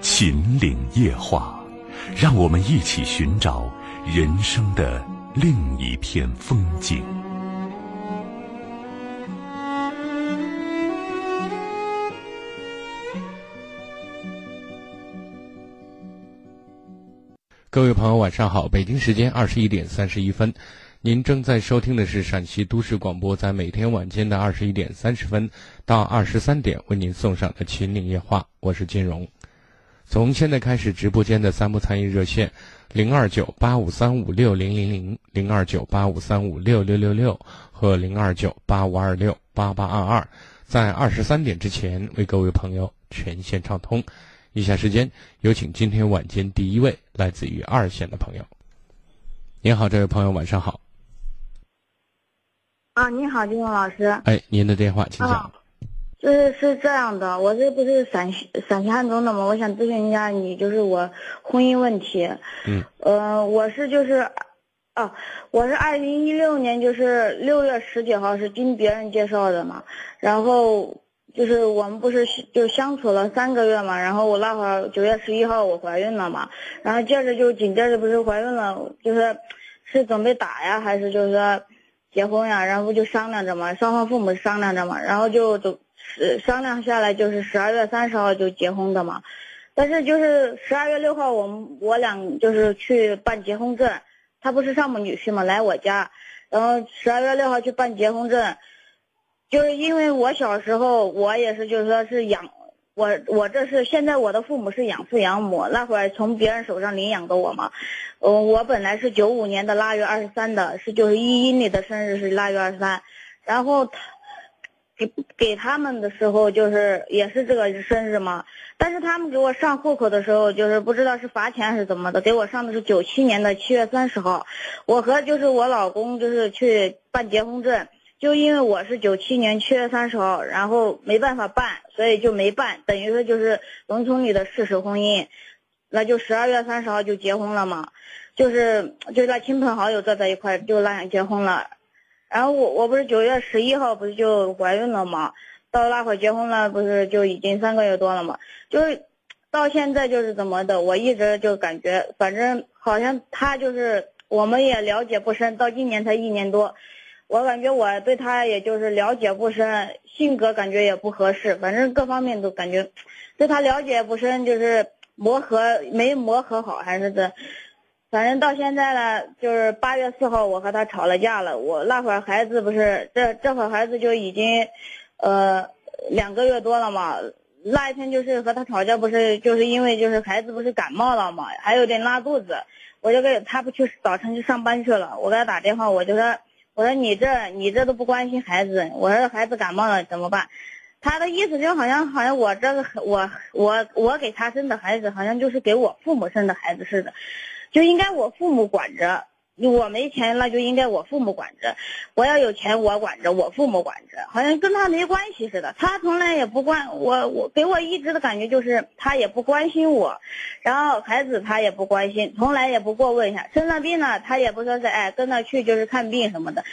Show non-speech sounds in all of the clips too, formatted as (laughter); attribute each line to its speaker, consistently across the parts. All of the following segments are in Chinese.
Speaker 1: 秦岭夜话，让我们一起寻找人生的另一片风景。
Speaker 2: 各位朋友，晚上好！北京时间二十一点三十一分，您正在收听的是陕西都市广播，在每天晚间的二十一点三十分到二十三点为您送上的《秦岭夜话》，我是金荣。从现在开始，直播间的三部参与热线：零二九八五三五六零零零、零二九八五三五六六六六和零二九八五二六八八二二，在二十三点之前为各位朋友全线畅通。以下时间有请今天晚间第一位来自于二线的朋友。您好，这位朋友，晚上好。
Speaker 3: 啊，你好，金龙老师。
Speaker 2: 哎，您的电话，请讲。
Speaker 3: 是是这样的，我这不是陕西陕西汉中的吗？我想咨询一下你，就是我婚姻问题。
Speaker 2: 嗯。
Speaker 3: 呃，我是就是，啊，我是二零一六年就是六月十几号是经别人介绍的嘛，然后就是我们不是就相处了三个月嘛，然后我那会儿九月十一号我怀孕了嘛，然后接着就紧接着不是怀孕了，就是是准备打呀，还是就是说结婚呀？然后就商量着嘛，双方父母商量着嘛，然后就走。商量下来就是十二月三十号就结婚的嘛，但是就是十二月六号我们我俩就是去办结婚证，他不是上门女婿嘛来我家，然后十二月六号去办结婚证，就是因为我小时候我也是就是说是养我我这是现在我的父母是养父养母，那会儿从别人手上领养的我嘛，嗯我本来是九五年的腊月二十三的，是就是一阴历的生日是腊月二十三，然后他。给给他们的时候就是也是这个生日嘛，但是他们给我上户口的时候就是不知道是罚钱还是怎么的，给我上的是九七年的七月三十号。我和就是我老公就是去办结婚证，就因为我是九七年七月三十号，然后没办法办，所以就没办，等于说就是农村里的事实婚姻，那就十二月三十号就结婚了嘛，就是就在亲朋好友坐在一块就那样结婚了。然后我我不是九月十一号不是就怀孕了吗？到那会儿结婚了，不是就已经三个月多了吗？就是到现在就是怎么的，我一直就感觉，反正好像他就是我们也了解不深，到今年才一年多，我感觉我对他也就是了解不深，性格感觉也不合适，反正各方面都感觉对他了解不深，就是磨合没磨合好，还是怎。反正到现在了，就是八月四号，我和他吵了架了。我那会儿孩子不是这这会儿孩子就已经，呃，两个月多了嘛。那一天就是和他吵架，不是就是因为就是孩子不是感冒了嘛，还有点拉肚子。我就给他不去早晨去上班去了，我给他打电话，我就说我说你这你这都不关心孩子，我说孩子感冒了怎么办？他的意思就好像好像我这个我我我给他生的孩子，好像就是给我父母生的孩子似的。就应该我父母管着，我没钱那就应该我父母管着，我要有钱我管着，我父母管着，好像跟他没关系似的。他从来也不关我，我给我一直的感觉就是他也不关心我，然后孩子他也不关心，从来也不过问一下。生了病了，他也不说是哎跟他去就是看病什么的。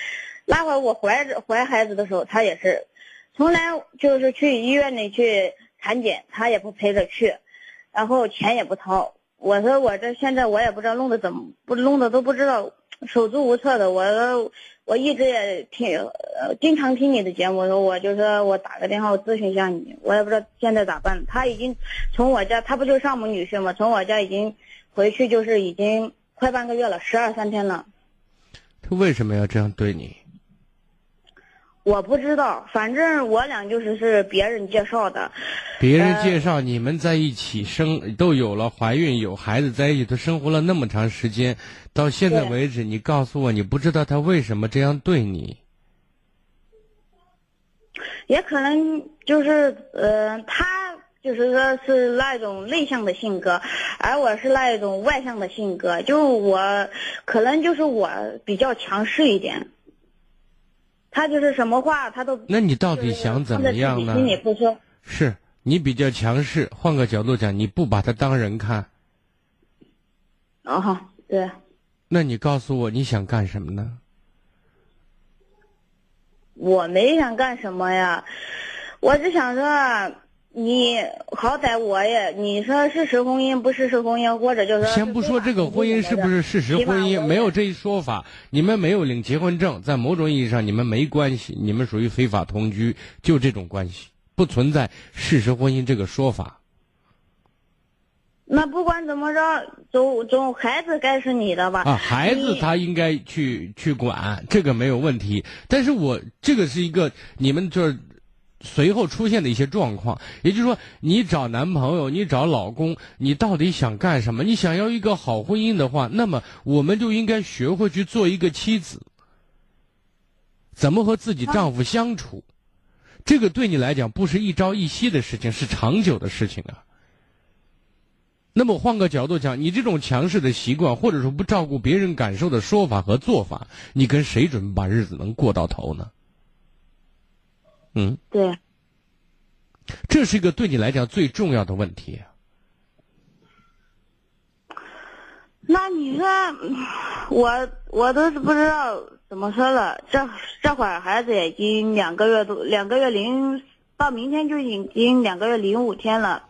Speaker 3: 那会儿我怀着怀孩子的时候，他也是，从来就是去医院里去产检，他也不陪着去，然后钱也不掏。我说我这现在我也不知道弄的怎么不弄的都不知道手足无措的。我说我一直也听经常听你的节目，我说我就说我打个电话我咨询一下你，我也不知道现在咋办。他已经从我家，他不就上门女婿吗？从我家已经回去就是已经快半个月了，十二三天了。
Speaker 2: 他为什么要这样对你？
Speaker 3: 我不知道，反正我俩就是是别人介绍的。
Speaker 2: 别人介绍你们在一起生都有了怀孕有孩子在一起都生活了那么长时间，到现在为止，你告诉我你不知道他为什么这样对你？
Speaker 3: 也可能就是呃他。就是说是那种内向的性格，而我是那一种外向的性格。就我可能就是我比较强势一点，他就是什么话他都。
Speaker 2: 那你到底想怎么样呢？
Speaker 3: 心里不说。
Speaker 2: 是你比较强势，换个角度讲，你不把他当人看。
Speaker 3: 哦，对。
Speaker 2: 那你告诉我你想干什么呢？
Speaker 3: 我没想干什么呀，我只想说。你好歹我也，你说事实婚姻不事实婚姻，或者就是
Speaker 2: 先不说这个婚姻是不是事实婚姻，没有这一说法。你们没有领结婚证，在某种意义上你们没关系，你们属于非法同居，就这种关系，不存在事实婚姻这个说法。
Speaker 3: 那不管怎么着，总总孩子该是你的吧？
Speaker 2: 啊，孩子他应该去去管，这个没有问题。但是我这个是一个你们这。随后出现的一些状况，也就是说，你找男朋友，你找老公，你到底想干什么？你想要一个好婚姻的话，那么我们就应该学会去做一个妻子，怎么和自己丈夫相处？这个对你来讲不是一朝一夕的事情，是长久的事情啊。那么换个角度讲，你这种强势的习惯，或者说不照顾别人感受的说法和做法，你跟谁准备把日子能过到头呢？嗯，
Speaker 3: 对，
Speaker 2: 这是一个对你来讲最重要的问题。
Speaker 3: 那你说，我我都是不知道怎么说了。这这会儿孩子已经两个月多，两个月零到明天就已经两个月零五天了，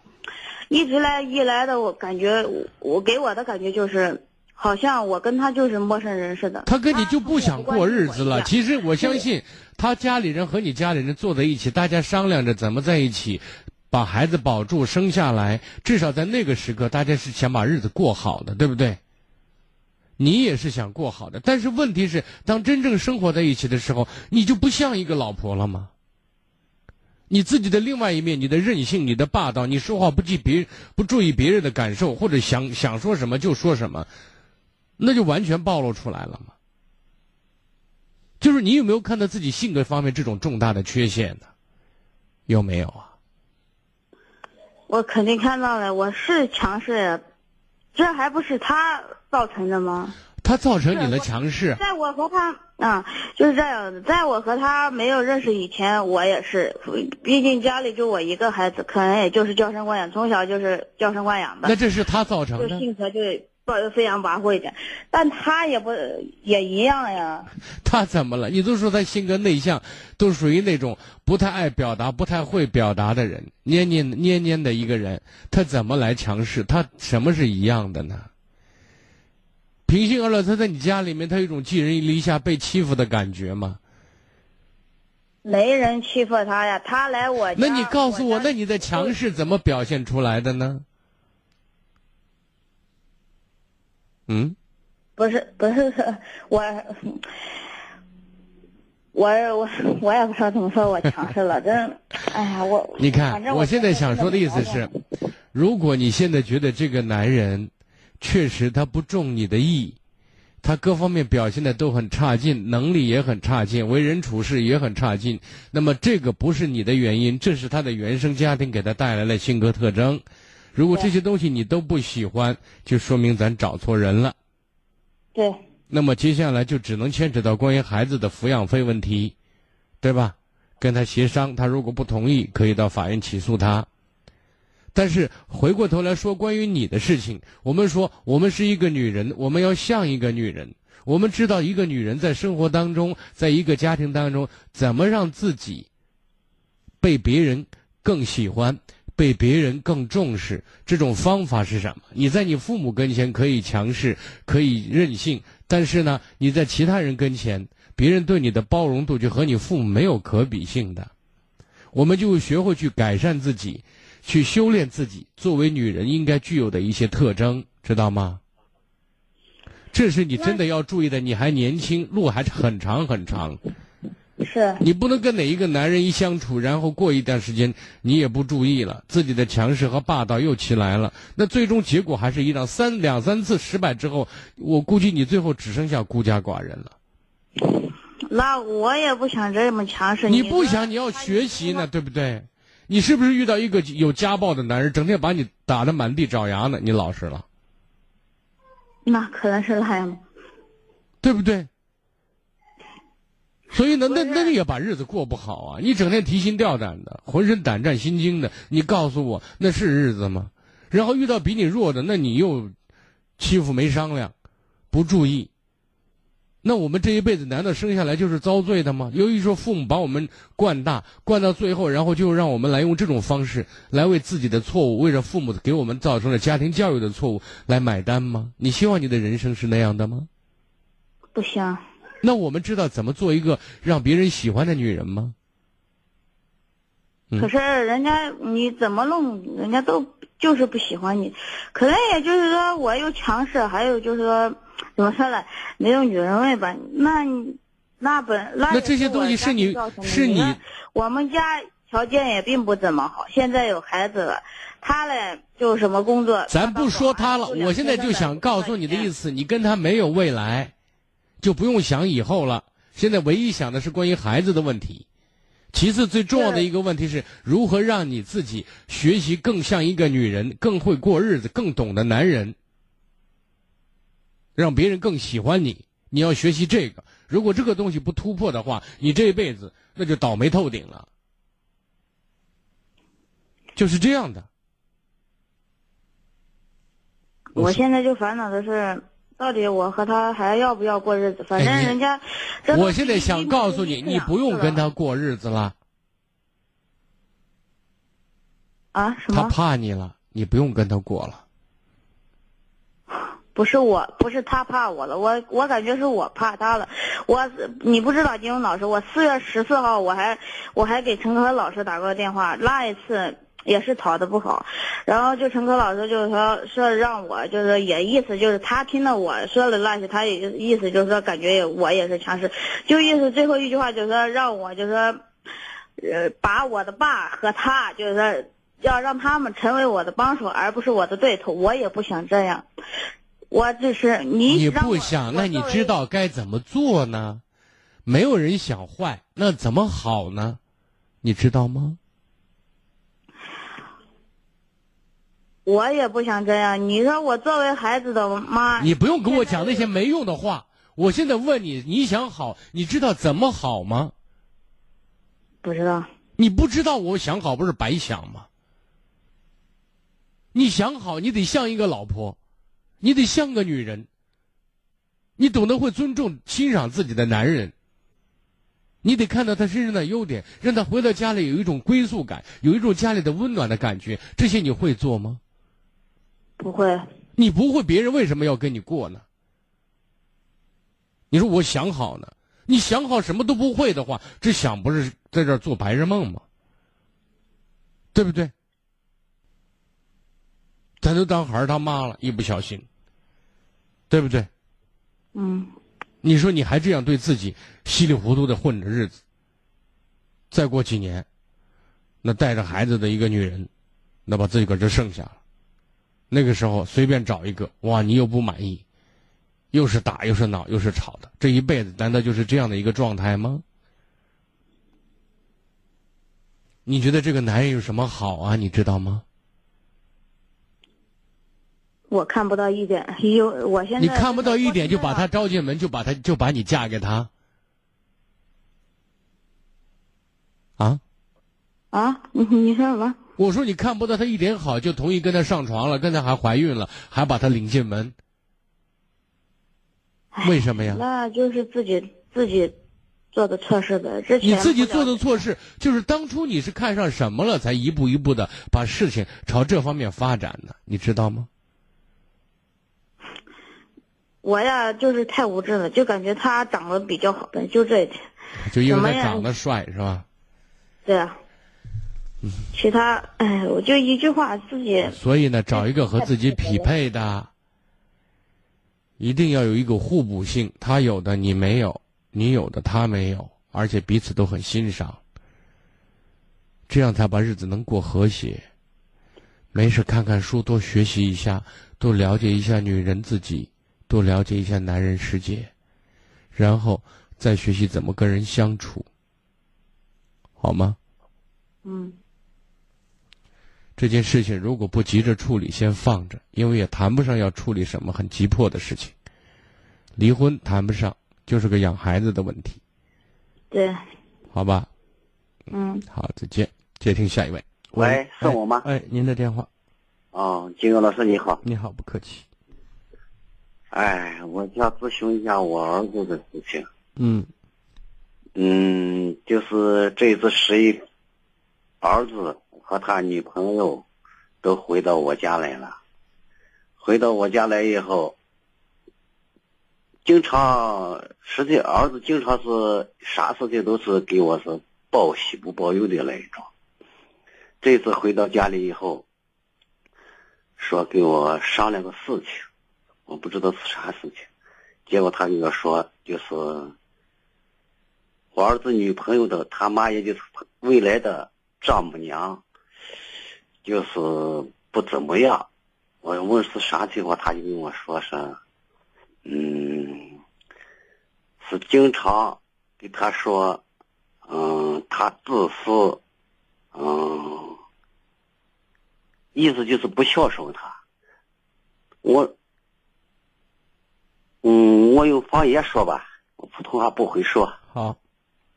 Speaker 3: 一直来一来的，我感觉我给我的感觉就是。好像我跟他就是陌生人似的。
Speaker 2: 他跟你就不想过日子了。其实我相信，他家里人和你家里人坐在一起，大家商量着怎么在一起，把孩子保住生下来。至少在那个时刻，大家是想把日子过好的，对不对？你也是想过好的。但是问题是，当真正生活在一起的时候，你就不像一个老婆了吗？你自己的另外一面，你的任性，你的霸道，你说话不记别不注意别人的感受，或者想想说什么就说什么。那就完全暴露出来了嘛。就是你有没有看到自己性格方面这种重大的缺陷呢？有没有啊？
Speaker 3: 我肯定看到了，我是强势，这还不是他造成的吗？
Speaker 2: 他造成你的强势。
Speaker 3: 在我和他啊，就是这样的，在我和他没有认识以前，我也是，毕竟家里就我一个孩子，可能也就是娇生惯养，从小就是娇生惯养的。
Speaker 2: 那这是他造成的。
Speaker 3: 就性格就。不非常跋扈一点，但他也不也一样呀。(laughs)
Speaker 2: 他怎么了？你都说他性格内向，都属于那种不太爱表达、不太会表达的人，蔫蔫蔫蔫的一个人。他怎么来强势？他什么是一样的呢？平心而论，他在你家里面，他有一种寄人篱下、被欺负的感觉吗？
Speaker 3: 没人欺负他呀，他来我家。
Speaker 2: 那你告诉我，那你的强势怎么表现出来的呢？嗯，
Speaker 3: 不是不是我，我我我也不知道怎么说，我强势了，真，哎呀我。
Speaker 2: 你看，我现在想说的意思是，如果你现在觉得这个男人确实他不中你的意，他各方面表现的都很差劲，能力也很差劲，为人处事也很差劲，那么这个不是你的原因，这是他的原生家庭给他带来了性格特征。如果这些东西你都不喜欢，就说明咱找错人了。
Speaker 3: 对。
Speaker 2: 那么接下来就只能牵扯到关于孩子的抚养费问题，对吧？跟他协商，他如果不同意，可以到法院起诉他。但是回过头来说，关于你的事情，我们说我们是一个女人，我们要像一个女人。我们知道一个女人在生活当中，在一个家庭当中，怎么让自己被别人更喜欢。被别人更重视，这种方法是什么？你在你父母跟前可以强势，可以任性，但是呢，你在其他人跟前，别人对你的包容度就和你父母没有可比性的。我们就学会去改善自己，去修炼自己，作为女人应该具有的一些特征，知道吗？这是你真的要注意的。你还年轻，路还很长很长。
Speaker 3: 是
Speaker 2: 你不能跟哪一个男人一相处，然后过一段时间你也不注意了，自己的强势和霸道又起来了，那最终结果还是一样。三两三次失败之后，我估计你最后只剩下孤家寡人了。
Speaker 3: 那我也不想这么强势。
Speaker 2: 你不想，你要学习呢，对不对？你是不是遇到一个有家暴的男人，整天把你打得满地找牙呢？你老实了，
Speaker 3: 那可能是那样。
Speaker 2: 对不对？所以呢，那那你也把日子过不好啊！你整天提心吊胆的，浑身胆战心惊的，你告诉我那是日子吗？然后遇到比你弱的，那你又欺负没商量，不注意。那我们这一辈子难道生下来就是遭罪的吗？由于说父母把我们惯大，惯到最后，然后就让我们来用这种方式来为自己的错误，为了父母给我们造成了家庭教育的错误来买单吗？你希望你的人生是那样的吗？
Speaker 3: 不行，
Speaker 2: 那我们知道怎么做一个让别人喜欢的女人吗？嗯
Speaker 3: 可是人家你怎么弄，人家都就是不喜欢你。可能也就是说我又强势，还有就是说怎么说呢，没有女人味吧？那你那本那
Speaker 2: 那这些东西是你是你
Speaker 3: 我们家条件也并不怎么好，现在有孩子了，他嘞就什么工作？
Speaker 2: 咱不说他了，我现在就想告诉你的意
Speaker 3: 思。
Speaker 2: 思，你跟他没有未来，就不用想以后了。现在唯一想的是关于孩子的问题。其次，最重要的一个问题是如何让你自己学习更像一个女人，更会过日子，更懂得男人，让别人更喜欢你。你要学习这个。如果这个东西不突破的话，你这一辈子那就倒霉透顶了。就是这样的。
Speaker 3: 我现在就烦恼的是，到底我和他还要不要过日子？反正人家
Speaker 2: 我现在想告诉你，你不用跟他过日子了，
Speaker 3: 啊？什么他？
Speaker 2: 怕你了，你不用跟他过了。
Speaker 3: 不是我，不是他怕我了，我我感觉是我怕他了。我你不知道，金庸老师，我四月十四号我还我还给陈科老师打过电话，那一次也是吵得不好，然后就陈科老师就是说说让我就是也意思就是他听了我说的那些，他也意思就是说感觉我也是强势，就意思最后一句话就是说让我就是说，呃，把我的爸和他就是说要让他们成为我的帮手，而不是我的对头，我也不想这样。我只是你
Speaker 2: 你不想，那你知道该怎么做呢？没有人想坏，那怎么好呢？你知道吗？
Speaker 3: 我也不想这样。你说我作为孩子的妈，
Speaker 2: 你不用跟我讲那些没用的话。我现在问你，你想好，你知道怎么好吗？
Speaker 3: 不知道。
Speaker 2: 你不知道，我想好不是白想吗？你想好，你得像一个老婆，你得像个女人，你懂得会尊重、欣赏自己的男人。你得看到他身上的优点，让他回到家里有一种归宿感，有一种家里的温暖的感觉。这些你会做吗？
Speaker 3: 不会，
Speaker 2: 你不会，别人为什么要跟你过呢？你说我想好呢，你想好什么都不会的话，这想不是在这儿做白日梦吗？对不对？咱都当孩儿他妈了，一不小心，对不对？
Speaker 3: 嗯，
Speaker 2: 你说你还这样对自己稀里糊涂的混着日子，再过几年，那带着孩子的一个女人，那把自己搁这剩下了。那个时候随便找一个，哇，你又不满意，又是打又是闹又是吵的，这一辈子难道就是这样的一个状态吗？你觉得这个男人有什么好啊？你知道吗？
Speaker 3: 我看不到一点。有，我现在
Speaker 2: 你看不到一点就把他
Speaker 3: 他
Speaker 2: 招进门，就把他就把你嫁给他，啊？
Speaker 3: 啊？你你说什么？
Speaker 2: 我说你看不到他一点好，就同意跟他上床了，跟他还怀孕了，还把他领进门，为什么呀？
Speaker 3: 那就是自己自己做的错事呗。之前
Speaker 2: 你自己做的错事，就是当初你是看上什么了，才一步一步的把事情朝这方面发展的，你知道吗？
Speaker 3: 我呀，就是太无知了，就感觉他长得比较好的，就这一点。
Speaker 2: 就因为他长得帅是吧？
Speaker 3: 对啊。其他，哎，我就一句话，自己
Speaker 2: 所以呢，找一个和自己匹配的，一定要有一个互补性，他有的你没有，你有的他没有，而且彼此都很欣赏，这样才把日子能过和谐。没事看看书，多学习一下，多了解一下女人自己，多了解一下男人世界，然后再学习怎么跟人相处，好吗？
Speaker 3: 嗯，
Speaker 2: 这件事情如果不急着处理，先放着，因为也谈不上要处理什么很急迫的事情。离婚谈不上，就是个养孩子的问题。
Speaker 3: 对，
Speaker 2: 好吧。
Speaker 3: 嗯，
Speaker 2: 好，再见。接听下一位。
Speaker 4: 喂，是我吗？
Speaker 2: 哎，您的电话。
Speaker 4: 哦，金勇老师你好。
Speaker 2: 你好，不客气。
Speaker 4: 哎，我想咨询一下我儿子的事情。
Speaker 2: 嗯。
Speaker 4: 嗯，就是这次十一，儿子和他女朋友都回到我家来了。回到我家来以后，经常，实际儿子经常是啥事情都是给我是报喜不报忧的那一种。这次回到家里以后，说给我商量个事情，我不知道是啥事情，结果他跟我说就是。我儿子女朋友的他妈，也就是未来的丈母娘，就是不怎么样。我问是啥情况，他就跟我说是，嗯，是经常给他说，嗯，他自私，嗯，意思就是不孝顺他。我，嗯，我用方言说吧，我普通话不会说。
Speaker 2: 好。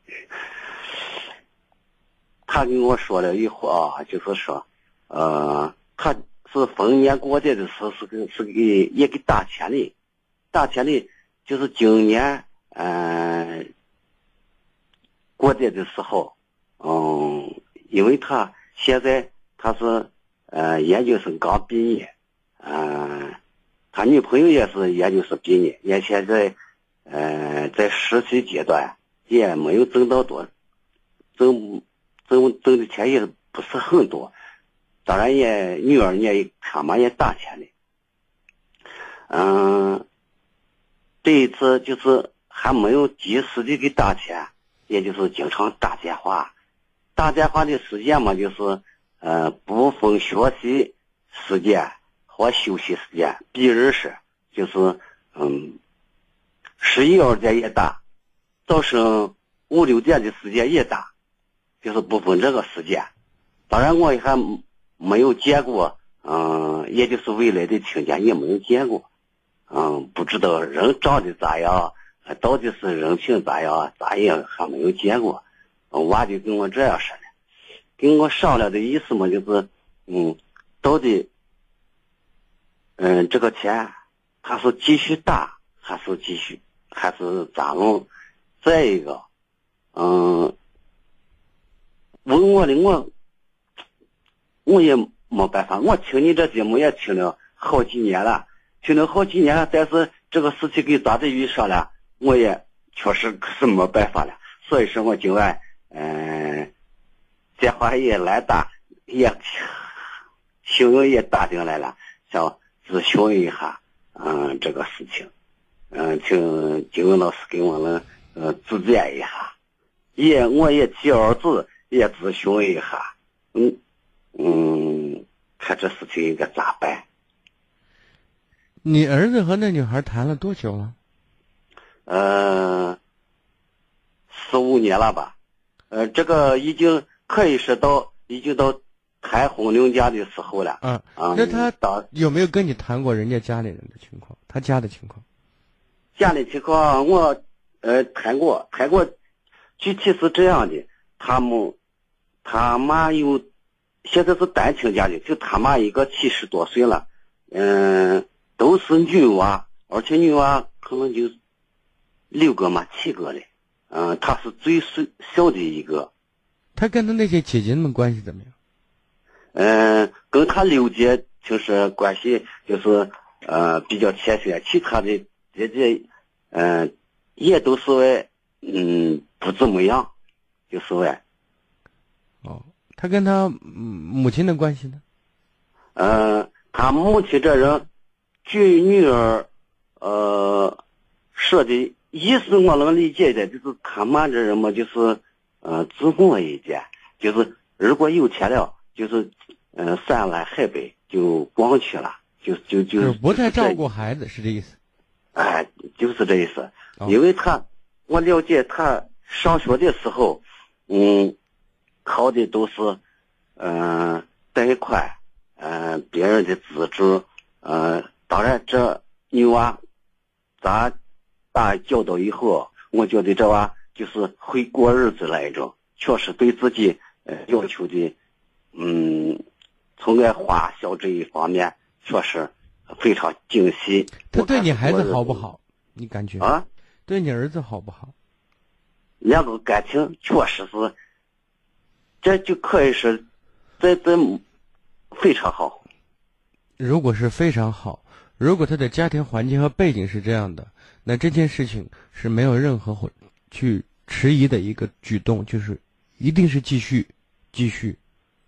Speaker 2: (laughs)
Speaker 4: 他跟我说了一话，就是说，呃，他是逢年过节的时候是给是给也给打钱的，打钱的，就是今年嗯过节的时候，嗯，因为他现在他是呃研究生刚毕业，嗯，他女朋友也是研究生毕业，也现在呃在实习阶段。也没有挣到多，挣挣挣的钱也不是很多，当然也女儿也他妈也打钱的，嗯，这一次就是还没有及时的给打钱，也就是经常打电话，打电话的时间嘛，就是呃不分学习时间和休息时间，比如是就是嗯十一二点也打。早上五六点的时间也打，就是不分这个时间。当然，我也还没有见过，嗯，也就是未来的亲家也没有见过，嗯，不知道人长得咋样，到底是人品咋样，咱也还没有见过。娃就跟我这样说的，跟我商量的意思嘛，就是，嗯，到底，嗯，这个钱他是继续打还是继续，还是咋弄？再一个，嗯，问我的我，我也没办法。我听你这节目也听了好几年了，听了好几年了。但是这个事情给张子玉说了，我也确实是没办法了。所以说我今晚，嗯，电话也来打，也新闻也打进来了，想咨询一下，嗯，这个事情，嗯，请金文老师给我们。呃，指点一下，也我也替儿子也咨询一下，嗯嗯，看这事情应该咋办？
Speaker 2: 你儿子和那女孩谈了多久了？
Speaker 4: 呃，四五年了吧？呃，这个已经可以说到已经到谈婚论嫁的时候了。
Speaker 2: 嗯那他当有没有跟你谈过人家家里人的情况？他家的情况？
Speaker 4: 家里情况我。呃，谈过，谈过，具体是这样的，他们他妈有，现在是单亲家庭，就他妈一个七十多岁了，嗯，都是女娃，而且女娃可能就六个嘛，七个嘞，嗯，她是最小小的一个。
Speaker 2: 他跟他那些姐姐们关系怎么样？
Speaker 4: 嗯，跟他六姐就是关系就是呃比较亲切，其他的姐姐，嗯。也都是为，嗯，不怎么样，就是为。
Speaker 2: 哦，他跟他母亲的关系呢？
Speaker 4: 嗯，他母亲这人，据女儿，呃，说的意思我能理解的，就是他妈这人嘛，就是，呃，自我一点，就是如果有钱了，就是，嗯，山南海北就光去了，就就就。
Speaker 2: 不太照顾孩子，是这意思。
Speaker 4: 哎，就是这意思。因为他，我了解他上学的时候，嗯，考的都是，嗯，贷款，嗯，别人的资助，嗯，当然这女娃，咱打教导以后，我觉得这娃就是会过日子那一种，确实对自己呃要求的，嗯，从爱花销这一方面确实非常精细。
Speaker 2: 他对你孩子好不好？你感觉？
Speaker 4: 啊？
Speaker 2: 对你儿子好不好？
Speaker 4: 两个感情确实是，这就可以说，这这非常好。
Speaker 2: 如果是非常好，如果他的家庭环境和背景是这样的，那这件事情是没有任何会去迟疑的一个举动，就是一定是继续、继续、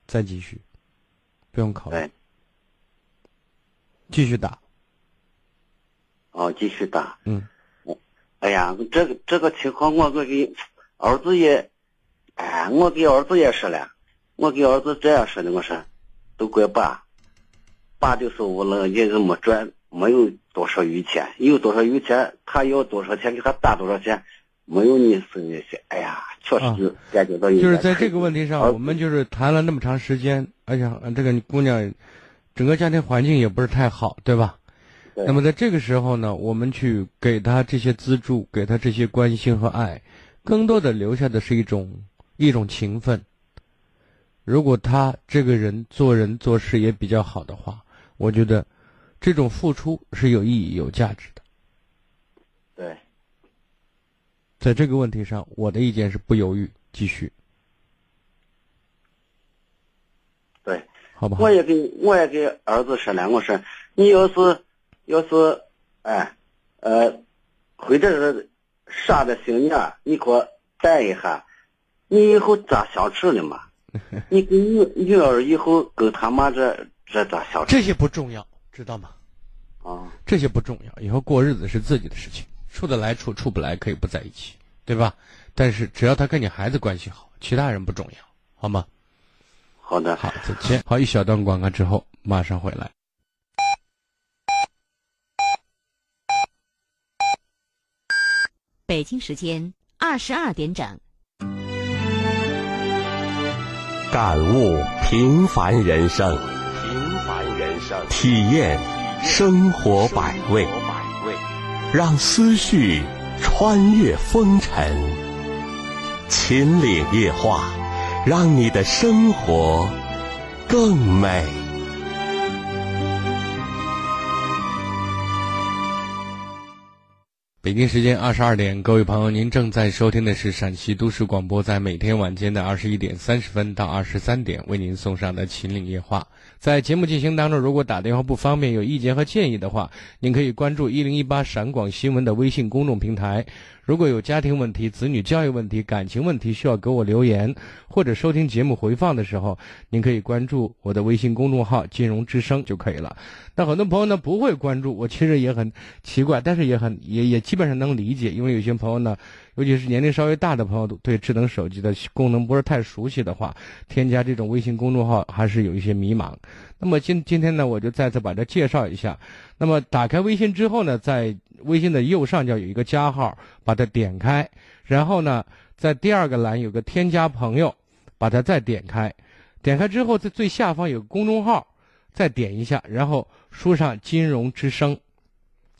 Speaker 2: 再继续，不用考虑
Speaker 4: 对，
Speaker 2: 继续打。
Speaker 4: 哦，继续打。
Speaker 2: 嗯，
Speaker 4: 哎呀，这个这个情况，我我给儿子也，哎，我给儿子也说了，我给儿子这样说的，我说，都怪爸，爸就是我了，也是没赚，没有多少余钱，有多少余钱，他要多少钱给他打多少钱，没有你生那些，哎呀，确实是感觉到有
Speaker 2: 就是在这个问题上，我们就是谈了那么长时间，而且呃这个姑娘，整个家庭环境也不是太好，对吧？
Speaker 4: 对
Speaker 2: 那么在这个时候呢，我们去给他这些资助，给他这些关心和爱，更多的留下的是一种一种情分。如果他这个人做人做事也比较好的话，我觉得这种付出是有意义、有价值的。
Speaker 4: 对，
Speaker 2: 在这个问题上，我的意见是不犹豫，继续，
Speaker 4: 对。
Speaker 2: 好吧
Speaker 4: 我？也给我也给儿子说了，我说你要是要是哎呃或者是啥的心眼，你给我带一下，你以后咋相处的嘛？(laughs) 你跟女女儿以后跟他妈这这咋相处
Speaker 2: 这些不重要，知道吗？
Speaker 4: 啊？
Speaker 2: 这些不重要，以后过日子是自己的事情，处得来处，处不来可以不在一起，对吧？但是只要他跟你孩子关系好，其他人不重要，好吗？
Speaker 4: 好的，
Speaker 2: 好，再见。好，一小段广告之后马上回来。
Speaker 5: 北京时间二十二点整。
Speaker 6: 感悟平凡人生，平凡人生，体验生活百味，让思绪穿越风尘。秦岭夜话，让你的生活更美。
Speaker 2: 北京时间二十二点，各位朋友，您正在收听的是陕西都市广播，在每天晚间的二十一点三十分到二十三点为您送上的《秦岭夜话》。在节目进行当中，如果打电话不方便，有意见和建议的话，您可以关注一零一八陕广新闻的微信公众平台。如果有家庭问题、子女教育问题、感情问题需要给我留言，或者收听节目回放的时候，您可以关注我的微信公众号“金融之声”就可以了。那很多朋友呢不会关注，我其实也很奇怪，但是也很也也基本上能理解，因为有些朋友呢，尤其是年龄稍微大的朋友，对智能手机的功能不是太熟悉的话，添加这种微信公众号还是有一些迷茫。那么今今天呢，我就再次把它介绍一下。那么打开微信之后呢，在微信的右上角有一个加号，把它点开，然后呢，在第二个栏有个添加朋友，把它再点开，点开之后在最下方有个公众号，再点一下，然后输上“金融之声”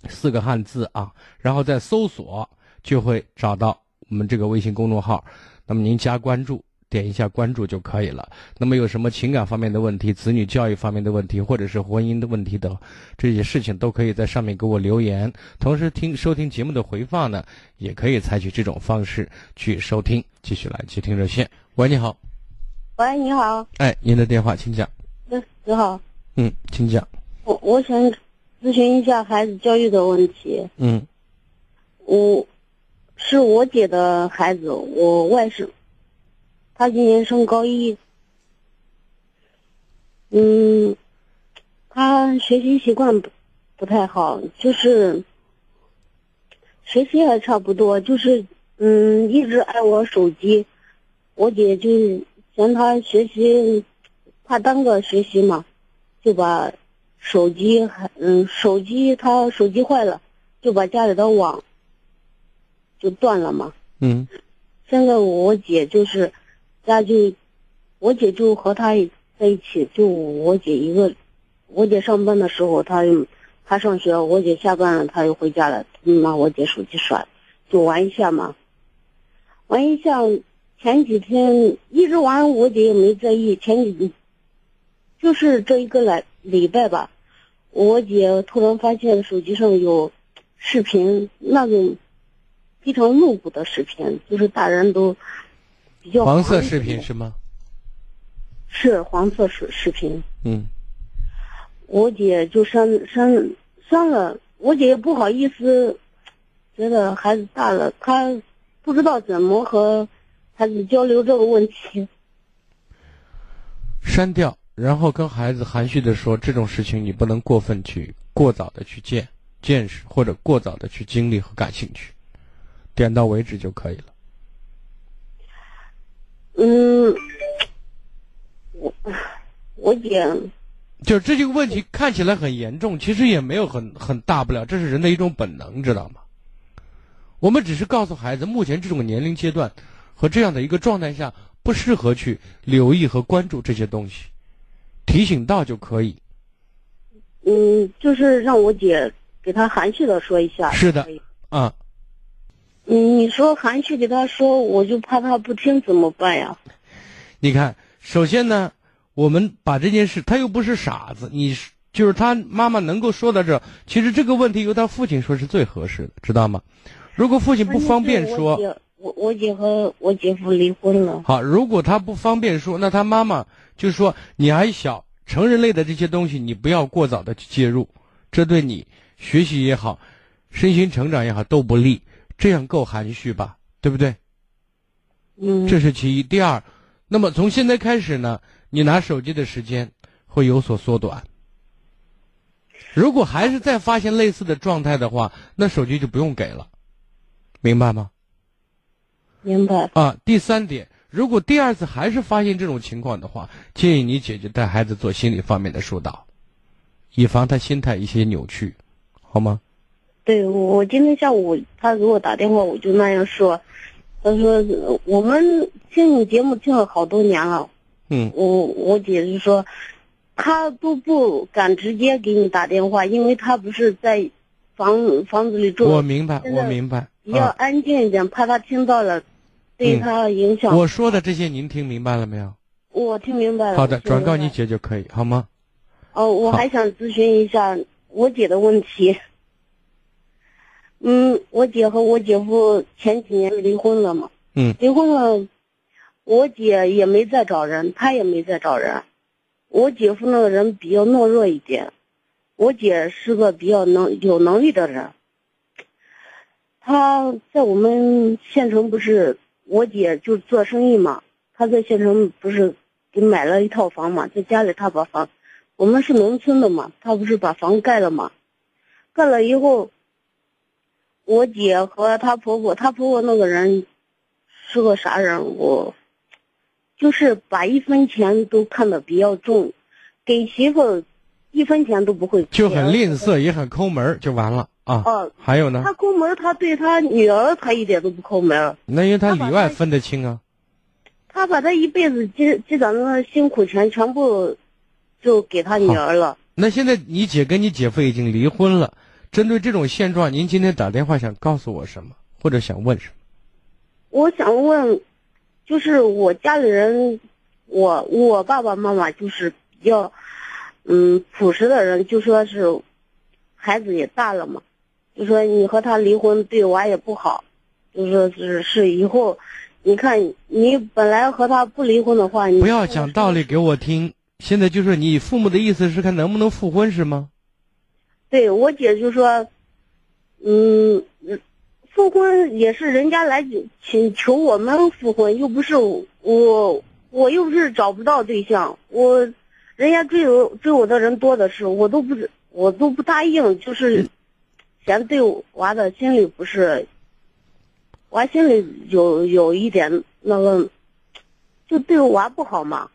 Speaker 2: 四个汉字啊，然后再搜索，就会找到我们这个微信公众号。那么您加关注。点一下关注就可以了。那么有什么情感方面的问题、子女教育方面的问题，或者是婚姻的问题等这些事情，都可以在上面给我留言。同时听收听节目的回放呢，也可以采取这种方式去收听。继续来接听热线。喂，你好。
Speaker 3: 喂，你好，
Speaker 2: 哎，您的电话，请讲。
Speaker 3: 嗯你好，
Speaker 2: 嗯，请讲。
Speaker 3: 我我想咨询一下孩子教育的问题。
Speaker 2: 嗯
Speaker 3: 我是我姐的孩子，我外甥，他今年升高一。嗯，他学习习惯不不太好，就是学习还差不多，就是嗯一直爱玩手机。我姐就嫌他学习怕耽搁学习嘛，就把手机还嗯手机他手机坏了，就把家里的网就断了嘛。
Speaker 2: 嗯
Speaker 3: 现在我姐就是家就，我姐就和他在
Speaker 7: 在一起，就我姐一个，我姐上班的时候，她她上学，我姐下班了，她又回家了，拿我姐手机耍，就玩一下嘛。玩一下，前几天一直玩，我姐也没在意。前几，就是这一个来礼拜吧，我姐突然发现手机上有视频，那种非常露骨的视频，就是大人都比较
Speaker 2: 黄色视频是吗？
Speaker 7: 是黄色视视频，
Speaker 2: 嗯，
Speaker 7: 我姐就删删删了，我姐也不好意思，觉得孩子大了，她不知道怎么和孩子交流这个问题。
Speaker 2: 删掉，然后跟孩子含蓄的说，这种事情你不能过分去、过早的去见见识，或者过早的去经历和感兴趣，点到为止就可以了。
Speaker 7: 嗯。我我姐，
Speaker 2: 就是这些个问题看起来很严重，其实也没有很很大不了，这是人的一种本能，知道吗？我们只是告诉孩子，目前这种年龄阶段和这样的一个状态下，不适合去留意和关注这些东西，提醒到就可以。
Speaker 7: 嗯，就是让我姐给他含蓄的说一下。
Speaker 2: 是的，啊。
Speaker 7: 嗯，你说含蓄给他说，我就怕他不听怎么办呀？
Speaker 2: 你看。首先呢，我们把这件事，他又不是傻子，你就是他妈妈能够说到这，其实这个问题由他父亲说是最合适的，知道吗？如果父亲不方便说，
Speaker 7: 我我姐和我姐夫离婚了。
Speaker 2: 好，如果他不方便说，那他妈妈就是说你还小，成人类的这些东西你不要过早的去介入，这对你学习也好，身心成长也好都不利，这样够含蓄吧？对不对？
Speaker 7: 嗯。
Speaker 2: 这是其一，第二。那么从现在开始呢，你拿手机的时间会有所缩短。如果还是再发现类似的状态的话，那手机就不用给了，明白吗？
Speaker 7: 明白。
Speaker 2: 啊，第三点，如果第二次还是发现这种情况的话，建议你姐姐带孩子做心理方面的疏导，以防他心态一些扭曲，好吗？
Speaker 7: 对，我今天下午他给我打电话，我就那样说。他说：“我们听你节目听了好多年了，
Speaker 2: 嗯，
Speaker 7: 我我姐就说，他都不敢直接给你打电话，因为他不是在房房子里住。
Speaker 2: 我明白，我明白，
Speaker 7: 比较安静一点，怕他听到了，对他影响。
Speaker 2: 我说的这些您听明白了没有？
Speaker 7: 我听明白了。
Speaker 2: 好的，转告你姐就可以，好吗？
Speaker 7: 哦，我还想咨询一下我姐的问题。”嗯，我姐和我姐夫前几年离婚了嘛。
Speaker 2: 嗯。
Speaker 7: 离婚了，我姐也没再找人，他也没再找人。我姐夫那个人比较懦弱一点，我姐是个比较能有能力的人。他在我们县城不是，我姐就做生意嘛。她在县城不是给买了一套房嘛，在家里她把房，我们是农村的嘛，她不是把房盖了嘛，盖了以后。我姐和她婆婆，她婆婆那个人是个啥人？我就是把一分钱都看得比较重，给媳妇一分钱都不会，
Speaker 2: 就很吝啬，也很抠门，就完了啊。哦，还有呢？
Speaker 7: 他抠门，他对他女儿，他一点都不抠门。
Speaker 2: 那因为他里外分得清啊。
Speaker 7: 他把他一辈子积积攒的辛苦钱全部就给他女儿了。
Speaker 2: 那现在你姐跟你姐夫已经离婚了。针对这种现状，您今天打电话想告诉我什么，或者想问什么？
Speaker 7: 我想问，就是我家里人，我我爸爸妈妈就是比较，嗯，朴实的人，就说是，孩子也大了嘛，就说你和他离婚对我也不好，就说是是以后，你看你本来和他不离婚的话，你
Speaker 2: 不要讲道理给我听。现在就是你父母的意思是看能不能复婚是吗？
Speaker 7: 对我姐就说，嗯，复婚也是人家来请求我们复婚，又不是我，我又不是找不到对象，我，人家追我追我的人多的是，我都不我都不答应，就是嫌对娃的心里不是，娃心里有有一点那个，就对娃不好嘛。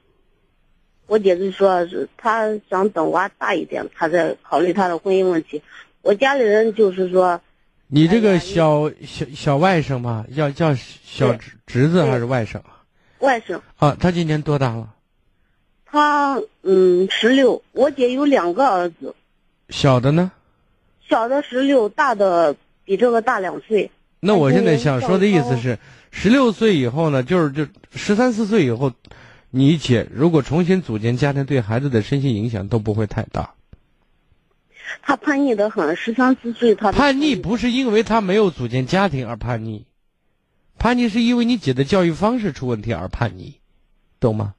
Speaker 7: 我姐就说是她想等娃大一点，她再考虑她的婚姻问题。我家里人就是说，
Speaker 2: 你这个小小小外甥嘛，要叫小侄侄子还是外甥？
Speaker 7: 外甥。
Speaker 2: 啊，他今年多大了？
Speaker 7: 他嗯十六，我姐有两个儿子，
Speaker 2: 小的呢？
Speaker 7: 小的十六，大的比这个大两岁。
Speaker 2: 那我现在想说的意思是，十六岁以后呢，就是就十三四岁以后，你姐如果重新组建家庭，对孩子的身心影响都不会太大。
Speaker 7: 他叛逆的很，十三四岁他
Speaker 2: 叛逆不是因为他没有组建家庭而叛逆，叛逆是因为你姐的教育方式出问题而叛逆，懂吗？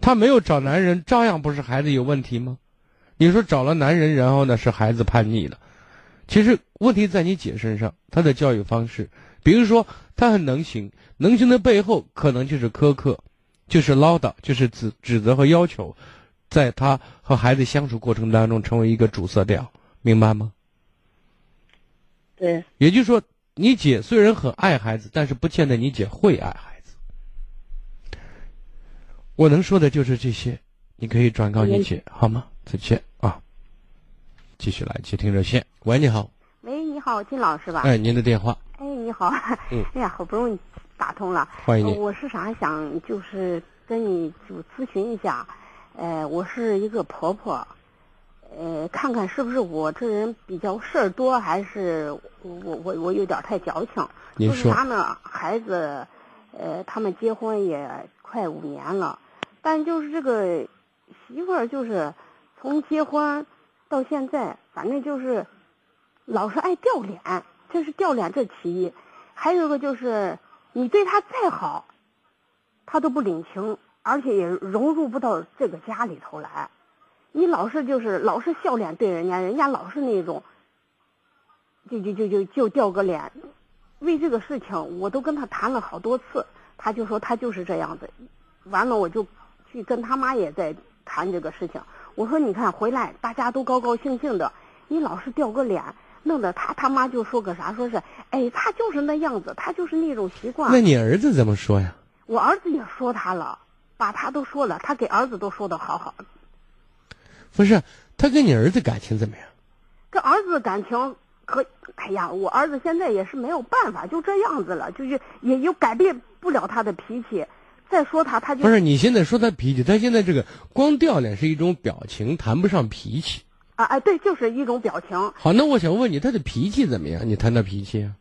Speaker 2: 他没有找男人，照样不是孩子有问题吗？你说找了男人，然后呢是孩子叛逆了？其实问题在你姐身上，她的教育方式，比如说她很能行，能行的背后可能就是苛刻，就是唠叨，就是指指责和要求。在她和孩子相处过程当中，成为一个主色调，明白吗？
Speaker 7: 对，
Speaker 2: 也就是说，你姐虽然很爱孩子，但是不见得你姐会爱孩子。我能说的就是这些，你可以转告你姐，好吗？再见啊！继续来接听热线。喂，你好。
Speaker 8: 喂，你好，金老师吧？
Speaker 2: 哎，您的电话。
Speaker 8: 哎，你好。
Speaker 2: 嗯。(laughs)
Speaker 8: 哎呀，好不容易打通了。
Speaker 2: 欢迎你。
Speaker 8: 我是啥想就是跟你就咨询一下。呃，我是一个婆婆，呃，看看是不是我这人比较事儿多，还是我我我有点太矫情？
Speaker 2: 您说
Speaker 8: 啥呢？孩子，呃，他们结婚也快五年了，但就是这个媳妇儿，就是从结婚到现在，反正就是老是爱掉脸，这是掉脸这其一，还有一个就是你对他再好，他都不领情。而且也融入不到这个家里头来，你老是就是老是笑脸对人家，人家老是那种，就就就就就掉个脸。为这个事情，我都跟他谈了好多次，他就说他就是这样子。完了，我就去跟他妈也在谈这个事情。我说你看回来大家都高高兴兴的，你老是掉个脸，弄得他他妈就说个啥，说是哎他就是那样子，他就是那种习惯。
Speaker 2: 那你儿子怎么说呀？
Speaker 8: 我儿子也说他了。把他都说了，他给儿子都说的好好。
Speaker 2: 不是，他跟你儿子感情怎么样？
Speaker 8: 跟儿子感情可，哎呀，我儿子现在也是没有办法，就这样子了，就是也又改变不了他的脾气。再说他，他就
Speaker 2: 不是你现在说他脾气，他现在这个光掉脸是一种表情，谈不上脾气。
Speaker 8: 啊哎，对，就是一种表情。
Speaker 2: 好，那我想问你，他的脾气怎么样？你谈他脾气啊？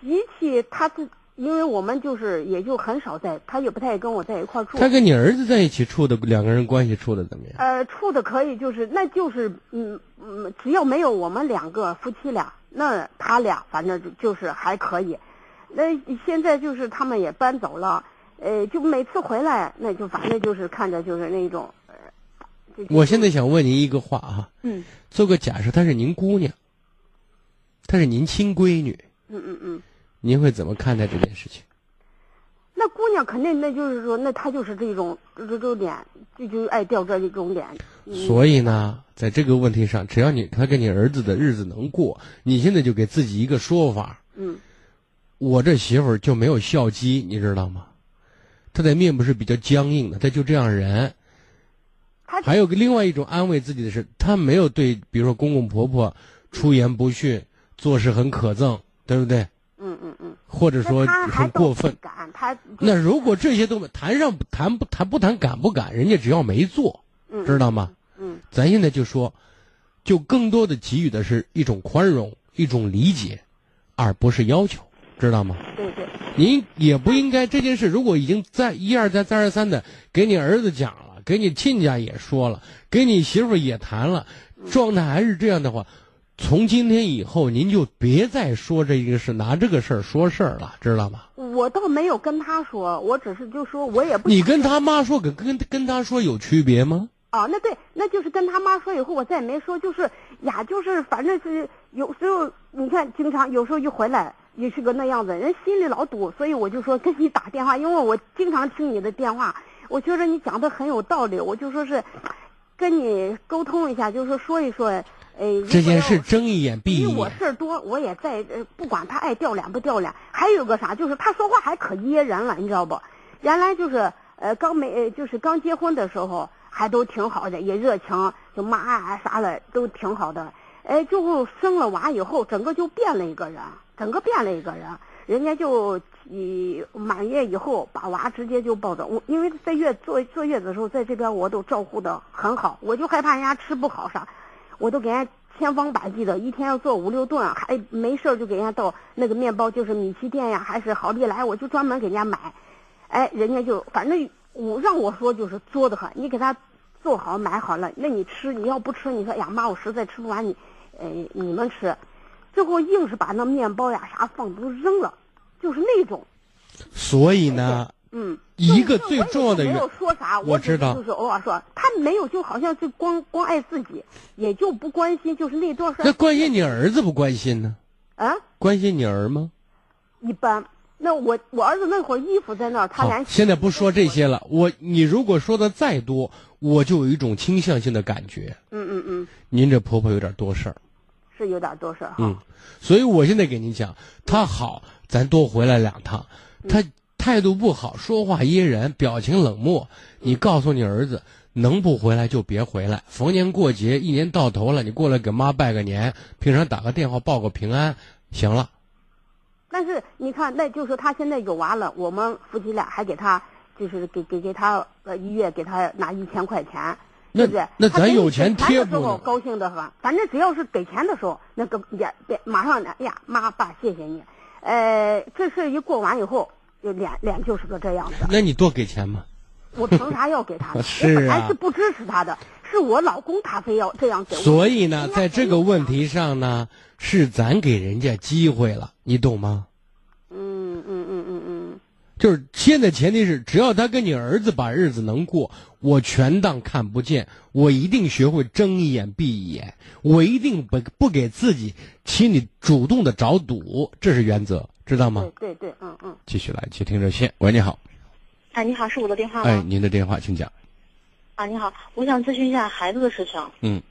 Speaker 8: 脾气，他自。因为我们就是也就很少在，他也不太跟我在一块住。
Speaker 2: 他跟你儿子在一起处的两个人关系处的怎么样？
Speaker 8: 呃，处的可以，就是那就是嗯嗯，只要没有我们两个夫妻俩，那他俩反正就是还可以。那现在就是他们也搬走了，呃，就每次回来，那就反正就是看着就是那种。
Speaker 2: 我现在想问您一个话
Speaker 8: 啊，
Speaker 2: 嗯，做个假设，她是您姑娘，她是您亲闺女，
Speaker 8: 嗯嗯嗯。
Speaker 2: 您会怎么看待这件事情？
Speaker 8: 那姑娘肯定，那就是说，那她就是这种这这种脸，就就爱掉这一种脸。
Speaker 2: 所以呢，在这个问题上，只要你她跟你儿子的日子能过，你现在就给自己一个说法。
Speaker 8: 嗯。
Speaker 2: 我这媳妇儿就没有孝基，你知道吗？她的面部是比较僵硬的，他就这样人。还有个另外一种安慰自己的是，他没有对，比如说公公婆婆出言不逊，做事很可憎，对不对？
Speaker 8: 嗯嗯嗯，
Speaker 2: 或者说很过分。
Speaker 8: 他
Speaker 2: 那如果这些都谈上谈不谈不谈敢不敢？人家只要没做，知道吗？
Speaker 8: 嗯，
Speaker 2: 咱现在就说，就更多的给予的是一种宽容、一种理解，而不是要求，知道吗？
Speaker 8: 对对。
Speaker 2: 您也不应该这件事，如果已经在一而再、再而三的给你儿子讲了，给你亲家也说了，给你媳妇也谈了，状态还是这样的话。从今天以后，您就别再说这个事，拿这个事儿说事儿了，知道吗？
Speaker 8: 我倒没有跟他说，我只是就说，我也不。
Speaker 2: 你跟他妈说，跟跟跟他说有区别吗？
Speaker 8: 啊，那对，那就是跟他妈说以后，我再也没说，就是呀，就是反正是有时候，你看，经常有时候一回来也是个那样子，人心里老堵，所以我就说跟你打电话，因为我经常听你的电话，我觉得你讲的很有道理，我就说是跟你沟通一下，就是说说一说。哎，
Speaker 2: 这件事睁一眼闭一眼。
Speaker 8: 我事儿多，我也在呃，不管他爱掉脸不掉脸。还有个啥，就是他说话还可噎人了，你知道不？原来就是呃刚没，就是刚结婚的时候还都挺好的，也热情，就妈啊啥的都挺好的。哎，就生了娃以后，整个就变了一个人，整个变了一个人。人家就以满月以后把娃直接就抱走。我因为在月坐坐月子的时候，在这边我都照顾的很好，我就害怕人家吃不好啥，我都给人家千方百计的，一天要做五六顿，还没事儿就给人家到那个面包，就是米奇店呀，还是好利来，我就专门给人家买。哎，人家就反正我让我说就是作的很，你给他做好买好了，那你吃，你要不吃，你说哎呀妈，我实在吃不完，你，呃，你们吃，最后硬是把那面包呀啥放都扔了，就是那种。
Speaker 2: 所以呢，
Speaker 8: 嗯，
Speaker 2: 一个最重要的原
Speaker 8: 没有说啥，
Speaker 2: 我知道
Speaker 8: 就是偶尔说，他没有就好像就光光爱自己，也就不关心，就是那段时
Speaker 2: 那关心你儿子不关心呢？
Speaker 8: 啊，
Speaker 2: 关心你儿吗？
Speaker 8: 一般。那我我儿子那会儿衣服在那儿，他
Speaker 2: 好
Speaker 8: 连，
Speaker 2: 现在不说这些了。我你如果说的再多，我就有一种倾向性的感觉。
Speaker 8: 嗯嗯嗯，
Speaker 2: 您这婆婆有点多事儿，
Speaker 8: 是有点多事儿哈。
Speaker 2: 嗯，所以我现在给您讲，他好，咱多回来两趟；他态度不好，说话噎人，表情冷漠，你告诉你儿子，能不回来就别回来。逢年过节，一年到头了，你过来给妈拜个年，平常打个电话报个平安，行了。
Speaker 8: 但是你看，那就是他现在有娃了，我们夫妻俩还给他，就是给给给他呃一月给他拿一千块钱，
Speaker 2: 那
Speaker 8: 对不对？
Speaker 2: 那咱有钱
Speaker 8: 给
Speaker 2: 贴补
Speaker 8: 高兴的很，反正只要是给钱的时候，那个也别马上哎呀妈爸谢谢你，呃这事一过完以后，就脸脸就是个这样子。
Speaker 2: 那你多给钱嘛。
Speaker 8: 我凭啥要给他？(laughs)
Speaker 2: 是啊
Speaker 8: 我本来是不支持他的，是我老公他非要这样给我。
Speaker 2: 所以呢在这个问题上呢，是咱给人家机会了，你懂吗？
Speaker 8: 嗯，
Speaker 2: 就是现在前提是，只要他跟你儿子把日子能过，我全当看不见，我一定学会睁一眼闭一眼，我一定不不给自己心里主动的找堵，这是原则，知道吗
Speaker 8: 对？对对，嗯嗯。
Speaker 2: 继续来接听热线，喂，你好，
Speaker 9: 哎，你好，是我的电话吗？
Speaker 2: 哎，您的电话请讲。
Speaker 9: 啊，你好，我想咨询一下孩子的事情。
Speaker 2: 嗯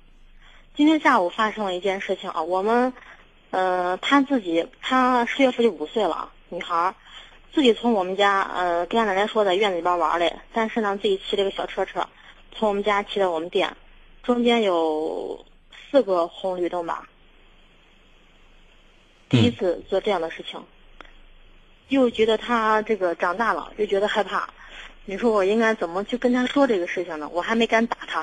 Speaker 9: 今天下午发生了一件事情啊，我们，呃，他自己，他十月份就五岁了，女孩儿，自己从我们家，呃，跟俺奶奶说在院子里边玩嘞，但是呢，自己骑了个小车车，从我们家骑到我们店，中间有四个红绿灯吧。第一次做这样的事情，又觉得他这个长大了，又觉得害怕。你说我应该怎么去跟他说这个事情呢？我还没敢打他。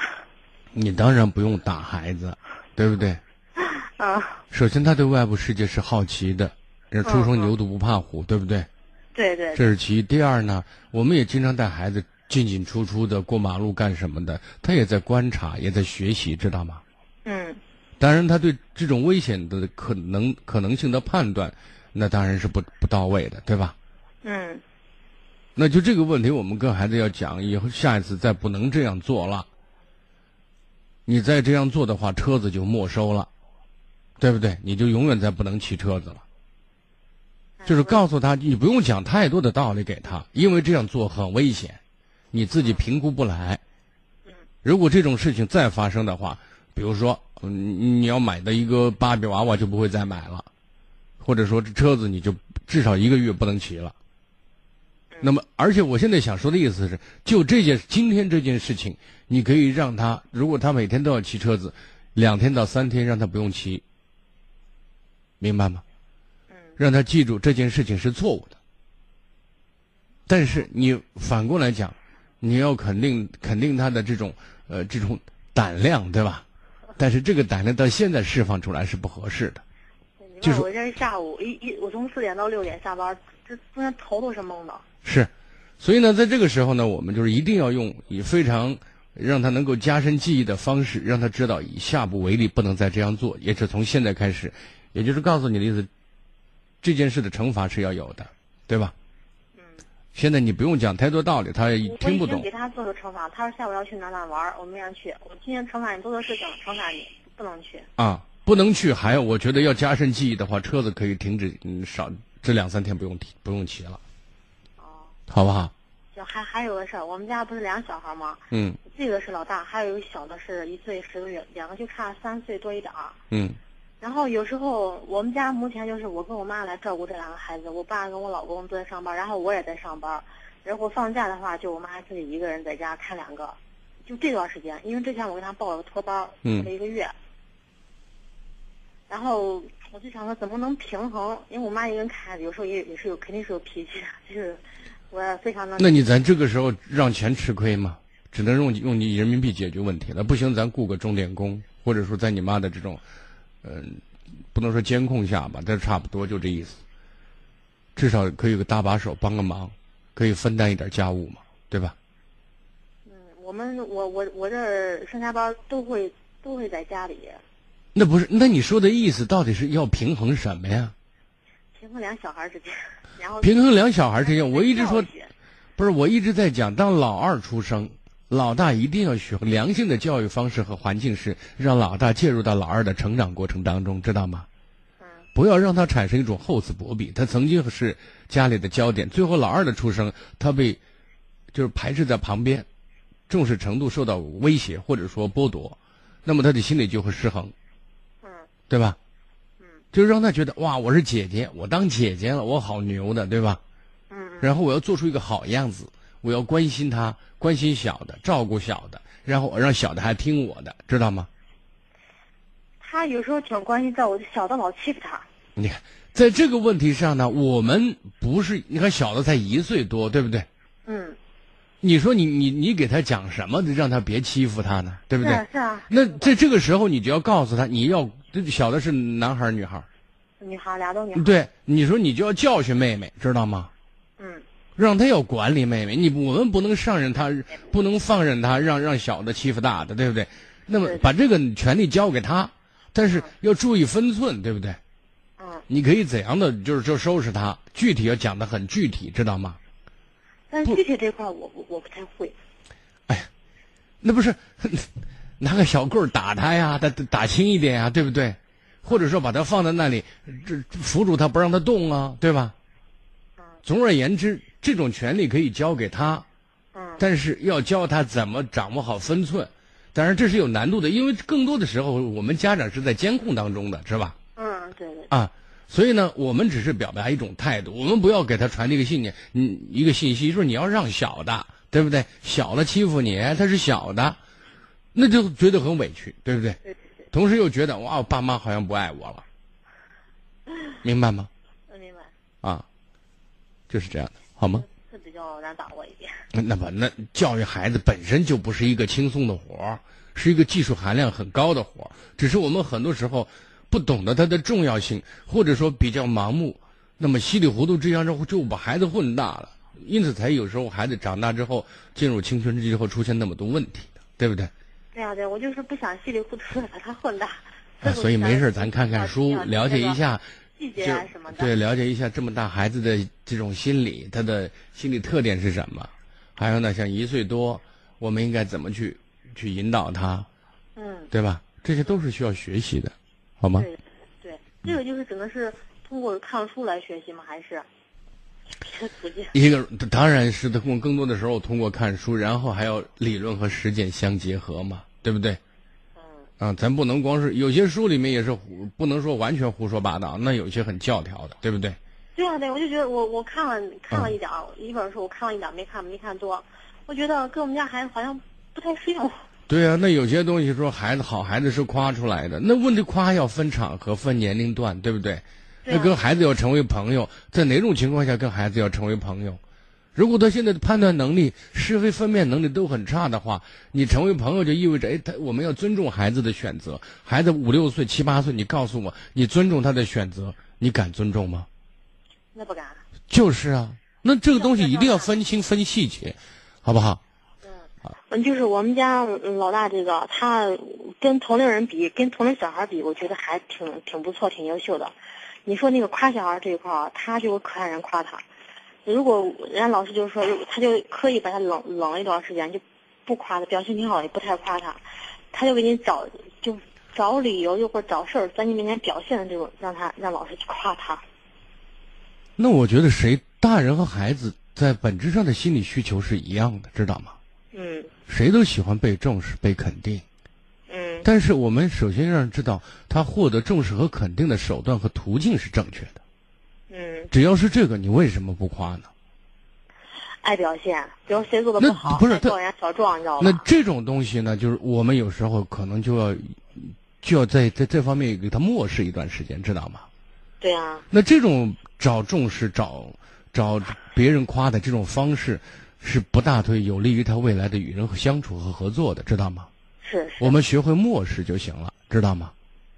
Speaker 2: 你当然不用打孩子，对不对？(laughs)
Speaker 9: 啊，
Speaker 2: 首先，他对外部世界是好奇的，人初生牛犊不怕虎，对不对？
Speaker 9: 对对
Speaker 2: 这是其一。第二呢，我们也经常带孩子进进出出的过马路干什么的，他也在观察，也在学习，知道吗？
Speaker 9: 嗯
Speaker 2: 当然，他对这种危险的可能可能性的判断，那当然是不不到位的，对吧？
Speaker 9: 嗯
Speaker 2: 那就这个问题，我们跟孩子要讲，以后下一次再不能这样做了。你再这样做的话，车子就没收了，对不对？你就永远再不能骑车子了。就是告诉他，你不用讲太多的道理给他，因为这样做很危险，你自己评估不来。如果这种事情再发生的话，比如说，嗯，你要买的一个芭比娃娃就不会再买了，或者说这车子你就至少一个月不能骑了。那么，而且我现在想说的意思是，就这件今天这件事情，你可以让他，如果他每天都要骑车子，两天到三天让他不用骑，明白吗？让他记住这件事情是错误的。但是你反过来讲，你要肯定肯定他的这种呃这种胆量，对吧？但是这个胆量到现在释放出来是不合适的。就是
Speaker 9: 我这下午一一我从四点到六点下班，这中间头都是懵的。
Speaker 2: 是，所以呢，在这个时候呢，我们就是一定要用以非常让他能够加深记忆的方式，让他知道以下不为例，不能再这样做。也是从现在开始，也就是告诉你的意思，这件事的惩罚是要有的，对吧？
Speaker 9: 嗯，
Speaker 2: 现在你不用讲太多道理，他也听不懂
Speaker 9: 已经给。他做了惩罚，他说下午要去哪哪玩，我没让去。我今天惩罚你做的事情，惩罚你不能去。
Speaker 2: 啊，不能去。还有，我觉得要加深记忆的话，车子可以停止，嗯，少这两三天不用提，不用骑了，
Speaker 9: 哦，
Speaker 2: 好不好？
Speaker 9: 就还还有个事儿，我们家不是俩小孩吗？
Speaker 2: 嗯
Speaker 9: 这个是老大，还有一个小的是一岁十个月，两个就差三岁多一点儿。
Speaker 2: 嗯
Speaker 9: 然后有时候我们家目前就是我跟我妈来照顾这两个孩子，我爸跟我老公都在上班，然后我也在上班。然后放假的话，就我妈自己一个人在家看两个。就这段时间，因为之前我给他报了个托班，
Speaker 2: 嗯
Speaker 9: 了一个月。然后我就想说怎么能平衡？因为我妈一个人看，有时候也也是有肯定是有脾气，就是我非常的。
Speaker 2: 那你咱这个时候让钱吃亏吗？只能用用你人民币解决问题了。不行，咱雇个钟点工，或者说在你妈的这种，嗯，不能说监控下吧，但是差不多就这意思。至少可以有个搭把手，帮个忙，可以分担一点家务嘛，对吧？
Speaker 9: 嗯，我们我我我这上下班都会都会在家里。
Speaker 2: 那不是？那你说的意思到底是要平衡什么呀？
Speaker 9: 平衡两小孩之间，然后
Speaker 2: 平衡两小孩之间，我一直说，不是，我一直在讲，当老二出生。老大一定要学良性的教育方式和环境是让老大介入到老二的成长过程当中，知道吗？不要让他产生一种厚此薄彼。他曾经是家里的焦点，最后老二的出生，他被就是排斥在旁边，重视程度受到威胁或者说剥夺，那么他的心理就会失衡，
Speaker 9: 嗯，
Speaker 2: 对吧？
Speaker 9: 嗯，
Speaker 2: 就让他觉得哇，我是姐姐，我当姐姐了，我好牛的，对吧？
Speaker 9: 嗯，
Speaker 2: 然后我要做出一个好样子。我要关心他，关心小的，照顾小的，然后我让小的还听我的，知道吗？
Speaker 9: 他有时候挺关心，在我小的老欺负他。
Speaker 2: 你看，在这个问题上呢，我们不是你看小的才一岁多，对不对？
Speaker 9: 嗯。
Speaker 2: 你说你你你给他讲什么，让他别欺负他呢？对不对？
Speaker 9: 是啊。
Speaker 2: 那在这个时候，你就要告诉他，你要小的是男孩女孩？
Speaker 9: 女孩，俩都女孩。
Speaker 2: 对，你说你就要教训妹妹，知道吗？
Speaker 9: 嗯。
Speaker 2: 让他要管理妹妹，你我们不能上任他，不能放任他让让小的欺负大的，对不对？那么把这个权利交给他，但是要注意分寸，对不对？
Speaker 9: 嗯。
Speaker 2: 你可以怎样的就是就收拾他，具体要讲的很具体，知道吗？
Speaker 9: 但具体这块我我我不太会。
Speaker 2: 哎呀，那不是 (laughs) 拿个小棍打他呀，打打轻一点呀，对不对？或者说把他放在那里，这扶住他不让他动啊，对吧？总而言之。这种权利可以交给他，
Speaker 9: 嗯，
Speaker 2: 但是要教他怎么掌握好分寸，当然这是有难度的，因为更多的时候我们家长是在监控当中的，是吧？
Speaker 9: 嗯，对对。
Speaker 2: 啊，所以呢，我们只是表达一种态度，我们不要给他传递一个信念，嗯，一个信息，就是你要让小的，对不对？小的欺负你，他是小的，那就觉得很委屈，对不对？
Speaker 9: 对对对。
Speaker 2: 同时又觉得哇，我爸妈好像不爱我了，(laughs) 明白吗？
Speaker 9: 我明白。
Speaker 2: 啊，就是这样的。好吗？
Speaker 9: 是比较难把握一点。
Speaker 2: 那么，那教育孩子本身就不是一个轻松的活儿，是一个技术含量很高的活儿。只是我们很多时候不懂得它的重要性，或者说比较盲目，那么稀里糊涂这样就就把孩子混大了。因此，才有时候孩子长大之后进入青春期之后出现那么多问题的，对不对？
Speaker 9: 对呀，对，我就是不想稀里糊涂的把他混大。
Speaker 2: 所以没事，咱看看书，了解一下。
Speaker 9: 细节啊什么的，
Speaker 2: 对，了解一下这么大孩子的这种心理，他的心理特点是什么？还有呢，像一岁多，我们应该怎么去去引导他？
Speaker 9: 嗯，
Speaker 2: 对吧？这些都是需要学习的，好吗？
Speaker 9: 对，对，这个就是只能是通过看书来学习吗？还是？(laughs)
Speaker 2: 一个当然是通过更多的时候通过看书，然后还要理论和实践相结合嘛，对不对？啊，咱不能光是有些书里面也是胡，不能说完全胡说八道，那有些很教条的，对不对？
Speaker 9: 对啊，对，我就觉得我我看了看了一点一本书我看了一点没看没看多，我觉得跟我们家孩子好像不太适用。(laughs)
Speaker 2: 对啊，那有些东西说孩子好孩子是夸出来的，那问题夸要分场合、分年龄段，对不对？那跟孩子要成为朋友，在哪种情况下跟孩子要成为朋友？如果他现在的判断能力、是非分辨能力都很差的话，你成为朋友就意味着，哎，他我们要尊重孩子的选择。孩子五六岁、七八岁，你告诉我，你尊重他的选择，你敢尊重吗？
Speaker 9: 那不敢。
Speaker 2: 就是啊，那这个东西一定要分清分细节，好不好？
Speaker 9: 嗯，就是我们家老大这个，他跟同龄人比，跟同龄小孩比，我觉得还挺挺不错，挺优秀的。你说那个夸小孩这一块他就可爱人夸他。如果人家老师就是说，他就刻意把他冷冷一段时间，就不夸他，表现挺好，也不太夸他，他就给你找就找理由，又或者找事儿在你面前表现的这种，让他让老师去夸他。
Speaker 2: 那我觉得谁大人和孩子在本质上的心理需求是一样的，知道吗？
Speaker 9: 嗯。
Speaker 2: 谁都喜欢被重视、被肯定。
Speaker 9: 嗯。
Speaker 2: 但是我们首先让人知道，他获得重视和肯定的手段和途径是正确的。
Speaker 9: 嗯，
Speaker 2: 只要是这个，你为什么不夸呢？
Speaker 9: 爱表现，比如谁做的不好，
Speaker 2: 不是
Speaker 9: 状元小状，你知道吗？
Speaker 2: 那这种东西呢，就是我们有时候可能就要就要在在这方面给他漠视一段时间，知道吗？
Speaker 9: 对啊，
Speaker 2: 那这种找重视、找找别人夸的这种方式，是不大对，有利于他未来的与人相处和合作的，知道吗？
Speaker 9: 是是。
Speaker 2: 我们学会漠视就行了，知道吗？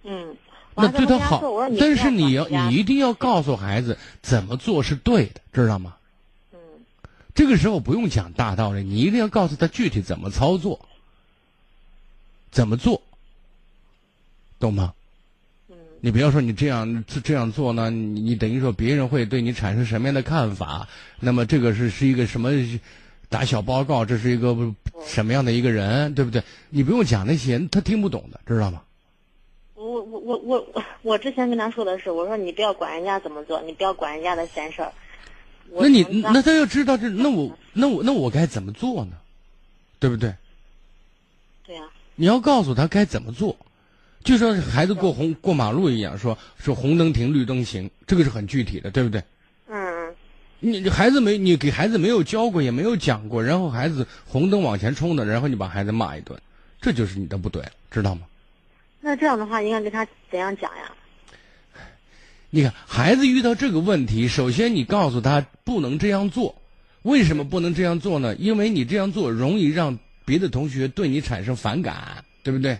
Speaker 9: 嗯。
Speaker 2: 那对他好，但是
Speaker 9: 你
Speaker 2: 要你一定要告诉孩子怎么做是对的，知道吗？
Speaker 9: 嗯。
Speaker 2: 这个时候不用讲大道理，你一定要告诉他具体怎么操作，怎么做，懂吗？
Speaker 9: 嗯。
Speaker 2: 你不要说你这样这样做呢，你你等于说别人会对你产生什么样的看法？那么这个是是一个什么打小报告？这是一个什么样的一个人？对不对？你不用讲那些，他听不懂的，知道吗？
Speaker 9: 我我我我我之前跟他说的是，我说你不要管人家怎么做，你不要管人家的闲事儿。
Speaker 2: 那你那他要知道这，那我那我那我该怎么做呢？对不对？
Speaker 9: 对呀。
Speaker 2: 你要告诉他该怎么做，就像孩子过红过马路一样，说说红灯停，绿灯行，这个是很具体的，对不对？
Speaker 9: 嗯。
Speaker 2: 你孩子没你给孩子没有教过，也没有讲过，然后孩子红灯往前冲的，然后你把孩子骂一顿，这就是你的不对，知道吗？
Speaker 9: 那这样的话，应该给他怎样讲呀？
Speaker 2: 你看，孩子遇到这个问题，首先你告诉他不能这样做。为什么不能这样做呢？因为你这样做容易让别的同学对你产生反感，对不对？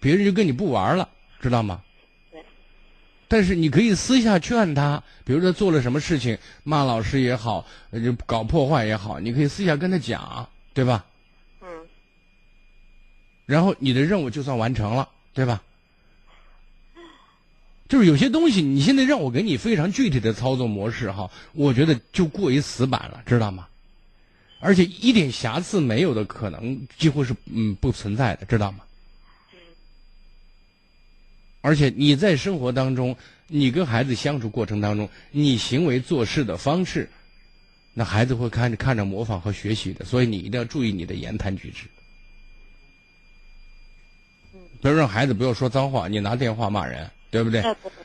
Speaker 2: 别人就跟你不玩了，知道吗？
Speaker 9: 对。
Speaker 2: 但是你可以私下劝他，比如说做了什么事情，骂老师也好，就搞破坏也好，你可以私下跟他讲，对吧？
Speaker 9: 嗯。
Speaker 2: 然后你的任务就算完成了。对吧？就是有些东西，你现在让我给你非常具体的操作模式哈，我觉得就过于死板了，知道吗？而且一点瑕疵没有的可能几乎是嗯不存在的，知道吗？而且你在生活当中，你跟孩子相处过程当中，你行为做事的方式，那孩子会看着看着模仿和学习的，所以你一定要注意你的言谈举止。比如让孩子不要说脏话，你拿电话骂人，对不对？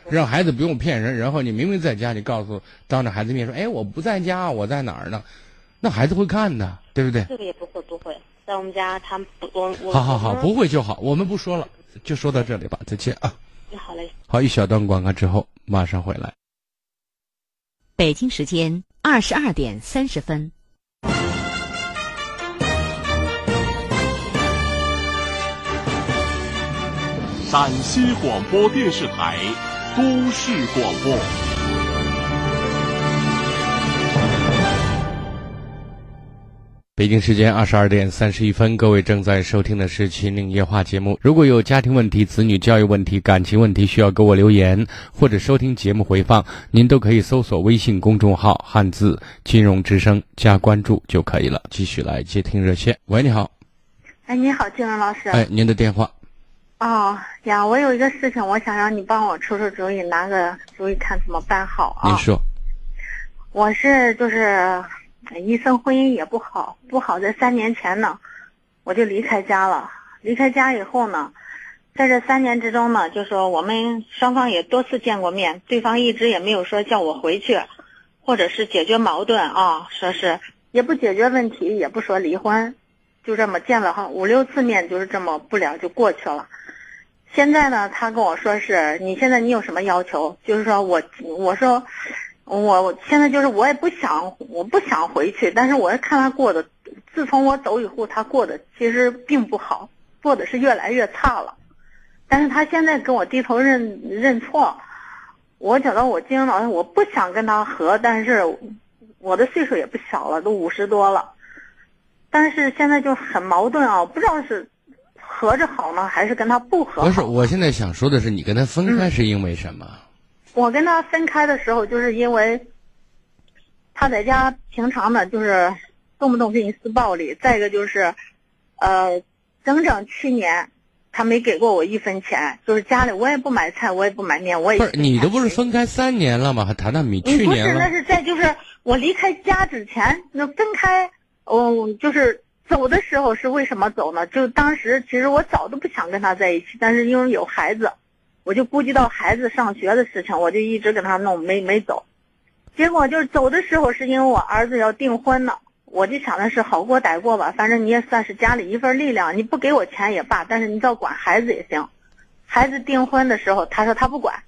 Speaker 2: 让孩子不用骗人，然后你明明在家，你告诉当着孩子面说：“哎，我不在家，我在哪儿呢？”那孩子会看的，对不对？
Speaker 9: 这个也不会，不会，在我们家他们不我我。
Speaker 2: 好好好，不会就好，我们不说了，就说到这里吧，再见啊。
Speaker 9: 好嘞。
Speaker 2: 好，一小段广告之后马上回来。
Speaker 5: 北京时间二十二点三十分。
Speaker 6: 陕西广播电视台都市广播。
Speaker 2: 北京时间二十二点三十一分，各位正在收听的是《秦岭夜话》节目。如果有家庭问题、子女教育问题、感情问题，需要给我留言或者收听节目回放，您都可以搜索微信公众号“汉字金融之声”加关注就可以了。继续来接听热线。喂，你好。
Speaker 10: 哎，你好，金融老师。
Speaker 2: 哎，您的电话。
Speaker 10: 哦呀，我有一个事情，我想让你帮我出出主意，拿个主意看怎么办好啊？
Speaker 2: 你说。
Speaker 10: 我是就是一生婚姻也不好，不好在三年前呢，我就离开家了。离开家以后呢，在这三年之中呢，就说我们双方也多次见过面，对方一直也没有说叫我回去，或者是解决矛盾啊，说是也不解决问题，也不说离婚，就这么见了哈五六次面，就是这么不了就过去了。现在呢，他跟我说是你现在你有什么要求？就是说我我说我现在就是我也不想我不想回去，但是我看他过的，自从我走以后，他过得其实并不好，过的是越来越差了。但是他现在跟我低头认认错，我觉得我金融老师我不想跟他和，但是我的岁数也不小了，都五十多了，但是现在就很矛盾啊，不知道是。合着好呢，还是跟他不合？
Speaker 2: 不是，我现在想说的是，你跟他分开是因为什么？
Speaker 10: 我跟他分开的时候，就是因为他在家平常呢，就是动不动给你施暴力。再一个就是，呃，整整去年他没给过我一分钱，就是家里我也不买菜，我也不买面，我也
Speaker 2: 不是你都不是分开三年了吗？还谈谈你去年
Speaker 10: 了？不是，那是在就是我离开家之前，那分开，哦，就是。走的时候是为什么走呢？就当时其实我早都不想跟他在一起，但是因为有孩子，我就顾及到孩子上学的事情，我就一直跟他弄，没没走。结果就是走的时候是因为我儿子要订婚了，我就想的是好过歹过吧，反正你也算是家里一份力量，你不给我钱也罢，但是你只要管孩子也行。孩子订婚的时候，他说他不管。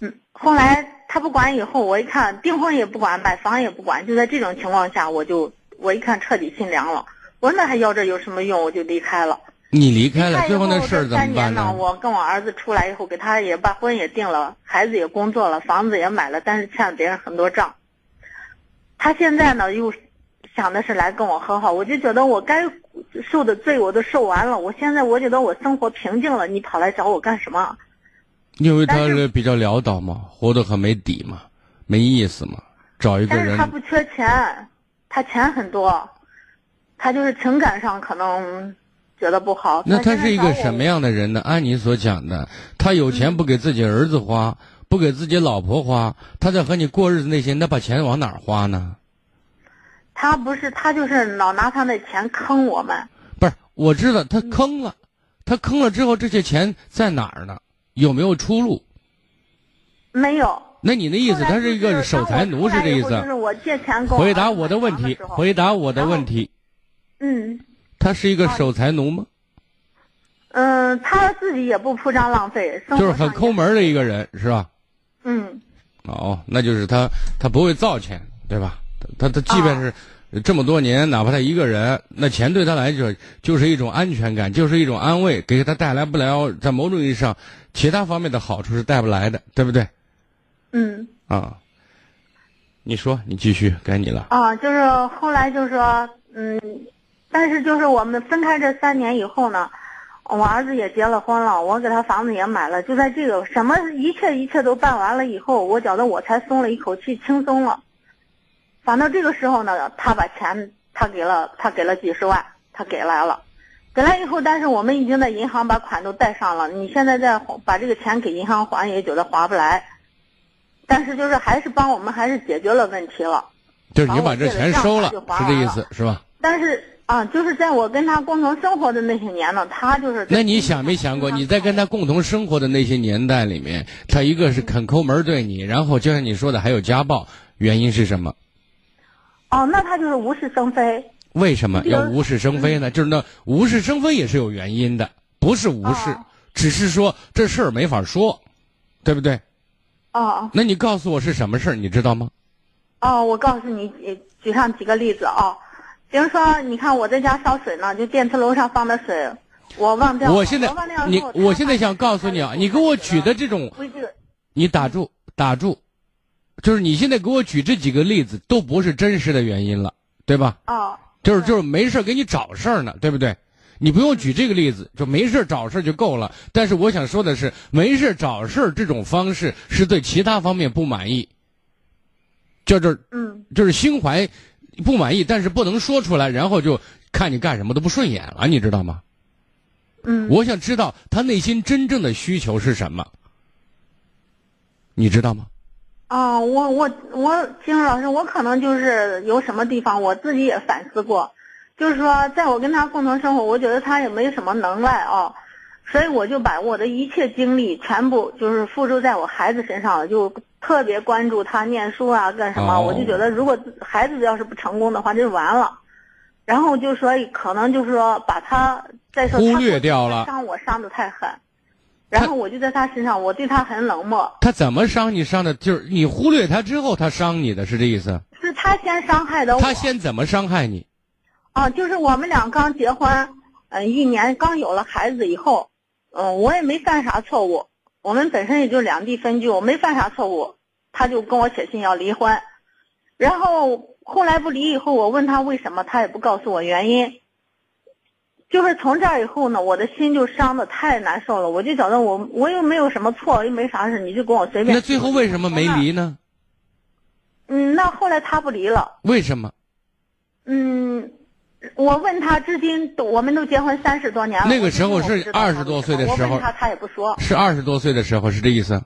Speaker 10: 嗯，后来他不管以后，我一看订婚也不管，买房也不管，就在这种情况下，我就我一看彻底心凉了。我说那还要这有什么用？我就离开了。
Speaker 2: 你离开了，最后那事儿怎么办
Speaker 10: 三年呢？我跟我儿子出来以后，给他也把婚也定了，孩子也工作了，房子也买了，但是欠了别人很多账。他现在呢，又想的是来跟我和好，我就觉得我该受的罪我都受完了，我现在我觉得我生活平静了，你跑来找我干什么？
Speaker 2: 因为他
Speaker 10: 是
Speaker 2: 比较潦倒嘛，活得很没底嘛，没意思嘛，找一个人
Speaker 10: 但是他不缺钱，他钱很多，他就是情感上可能觉得不好。
Speaker 2: 那他是一个什么样的人呢？按你所讲的，他有钱不给自己儿子花，不给自己老婆花，他在和你过日子那些，那把钱往哪儿花呢？
Speaker 10: 他不是，他就是老拿他那钱坑我们。
Speaker 2: 不是，我知道他
Speaker 10: 嗯
Speaker 2: 坑了，他坑了之后，这些钱在哪儿呢？有没有出路？
Speaker 10: 没有。
Speaker 2: 那你的意思，他是一个守财奴，是这意思回答我的问题，回答我的问题。
Speaker 10: 嗯
Speaker 2: 他是一个守财奴吗？
Speaker 10: 嗯，他自己也不铺张浪费，
Speaker 2: 就是很抠门的一个人，是吧？
Speaker 10: 嗯
Speaker 2: 哦，那就是他，他不会造钱，对吧？他他他即便是这么多年，哪怕他一个人，那钱对他来说就是一种安全感，就是一种安慰，给他带来不了在某种意义上其他方面的好处是带不来的，对不对？
Speaker 10: 嗯
Speaker 2: 啊，你说，你继续，该你了。
Speaker 10: 啊，就是后来就是说嗯，但是就是我们分开这三年以后呢，我儿子也结了婚了，我给他房子也买了，就在这个什么一切一切都办完了以后，我觉得我才松了一口气，轻松了。反正这个时候呢，他把钱他给了，他给了几十万，他给来了，给来以后，但是我们已经在银行把款都贷上了，你现在再把这个钱给银行还，也觉得划不来。但是就是还是帮我们还是解决了问题了。
Speaker 2: 就是你把这钱收了，
Speaker 10: 把我借的账就还完
Speaker 2: 是这意思，是吧？
Speaker 10: 但是啊，就是在我跟他共同生活的那些年呢，他就是
Speaker 2: 那你想没想过，你在跟他共同生活的那些年代里面，他一个是肯抠门对你，然后就像你说的还有家暴，原因是什么？
Speaker 10: 哦，那他就是无事生非。
Speaker 2: 为什么要无事生非呢？就是那无事生非也是有原因的，不是无事，
Speaker 10: 哦
Speaker 2: 只是说这事儿没法说，对不对？
Speaker 10: 哦
Speaker 2: 那你告诉我是什么事儿，你知道吗？
Speaker 10: 哦，我告诉你，呃举上几个例子啊、比如说，你看我在家烧水呢，就电磁炉上放的水，我忘掉了。
Speaker 2: 我现在我现在想告诉你啊，你给我举的这种，你打住打住，就是你现在给我举这几个例子都不是真实的原因了，对吧？
Speaker 10: 哦，
Speaker 2: 就是就是没事儿给你找事儿呢，对不对？你不用举这个例子，就没事儿找事儿就够了。但是我想说的是，没事儿找事儿这种方式是对其他方面不满意，就是
Speaker 10: 嗯
Speaker 2: 就是心怀不满意，但是不能说出来，然后就看你干什么都不顺眼了，你知道吗？
Speaker 10: 嗯，
Speaker 2: 我想知道他内心真正的需求是什么，你知道吗？
Speaker 10: 哦，我我我，金老师，我可能就是有什么地方我自己也反思过，就是说，在我跟他共同生活，我觉得他也没什么能耐啊，所以我就把我的一切精力全部就是付出在我孩子身上了，就特别关注他念书啊干什么，
Speaker 2: 哦
Speaker 10: 我就觉得如果孩子要是不成功的话，这就完了。然后就说可能就是说把他再说
Speaker 2: 忽略掉了
Speaker 10: 伤我伤的太狠，然后我就在他身上，我对他很冷漠。
Speaker 2: 他怎么伤你伤的？就是你忽略他之后，他伤你的是这意思？
Speaker 10: 是他先伤害的我。
Speaker 2: 他先怎么伤害你？
Speaker 10: 啊，就是我们俩刚结婚，嗯、一年刚有了孩子以后，嗯、我也没犯啥错误，我们本身也就两地分居，我没犯啥错误，他就跟我写信要离婚，然后后来不离以后，我问他为什么，他也不告诉我原因。就是从这儿以后呢，我的心就伤的太难受了，我就觉得我我又没有什么错，又没啥事，你就跟我随便。
Speaker 2: 那最后为什么没离呢？
Speaker 10: 嗯，那后来他不离了。
Speaker 2: 为什么？
Speaker 10: 嗯，我问他，至今都我们都结婚三十多年了。
Speaker 2: 那个时候是
Speaker 10: 我至今我不知道他
Speaker 2: 20多岁的时候
Speaker 10: 我问他他也不说。
Speaker 2: 是二十多岁的时候，是这意思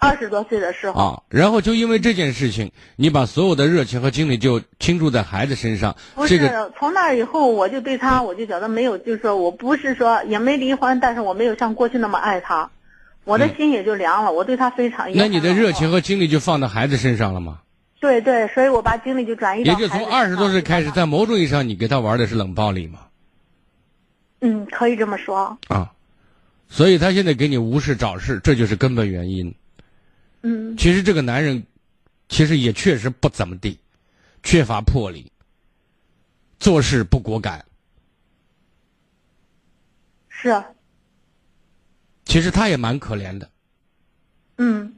Speaker 10: 二十多岁的时候，
Speaker 2: 啊？然后就因为这件事情，你把所有的热情和精力就倾注在孩子身上。
Speaker 10: 不是、
Speaker 2: 这个
Speaker 10: 从那以后，我就对他，我就觉得没有，就是说我不是说也没离婚，但是我没有像过去那么爱他，我的心也就凉了。我对他非常。
Speaker 2: 嗯那你的热情和精力就放到孩子身上了吗？
Speaker 10: 对对，所以我把精力就转移到
Speaker 2: 也就从二十多岁开始，在某种意义上，你给他玩的是冷暴力嘛？
Speaker 10: 嗯，可以这么说。
Speaker 2: 啊，所以他现在给你无事找事，这就是根本原因。
Speaker 10: 嗯
Speaker 2: 其实这个男人，其实也确实不怎么地，缺乏魄力，做事不果敢。
Speaker 10: 是，啊
Speaker 2: 其实他也蛮可怜的。
Speaker 10: 嗯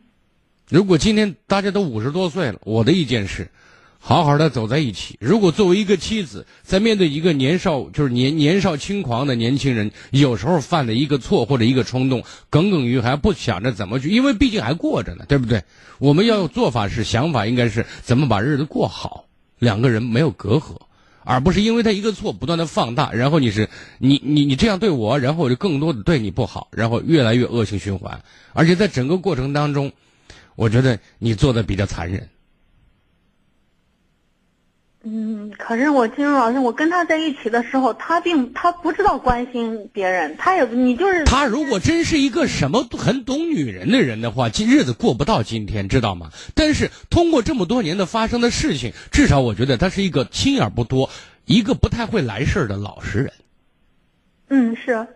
Speaker 2: 如果今天大家都五十多岁了，我的意见是，好好的走在一起。如果作为一个妻子，在面对一个年少就是年年少轻狂的年轻人，有时候犯的一个错或者一个冲动，耿耿于怀，不想着怎么去，因为毕竟还过着呢，对不对？我们要有做法是想法，应该是怎么把日子过好，两个人没有隔阂。而不是因为他一个错不断的放大，然后你是你你你这样对我，然后我就更多的对你不好，然后越来越恶性循环。而且在整个过程当中，我觉得你做的比较残忍。
Speaker 10: 嗯，可是我金荣老师，我跟他在一起的时候，他并他不知道关心别人，他也你就是
Speaker 2: 他如果真是一个什么很懂女人的人的话，今日子过不到今天，知道吗？但是通过这么多年的发生的事情，至少我觉得他是一个心眼不多、一个不太会来事儿的老实人。
Speaker 10: 嗯是，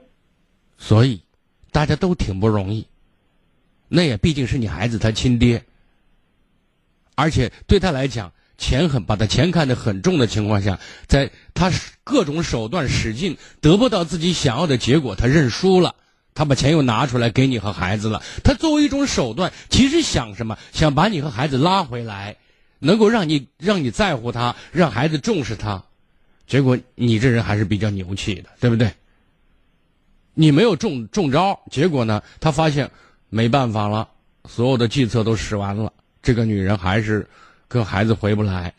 Speaker 2: 所以大家都挺不容易。那也毕竟是你孩子他亲爹，而且对他来讲，钱很把他钱看得很重的情况下，在他各种手段使劲得不到自己想要的结果，他认输了。他把钱又拿出来给你和孩子了。他作为一种手段，其实想什么？想把你和孩子拉回来，能够让你让你在乎他，让孩子重视他。结果你这人还是比较牛气的，对不对？你没有中中招，结果呢？他发现没办法了，所有的计策都使完了，这个女人还是跟孩子回不来。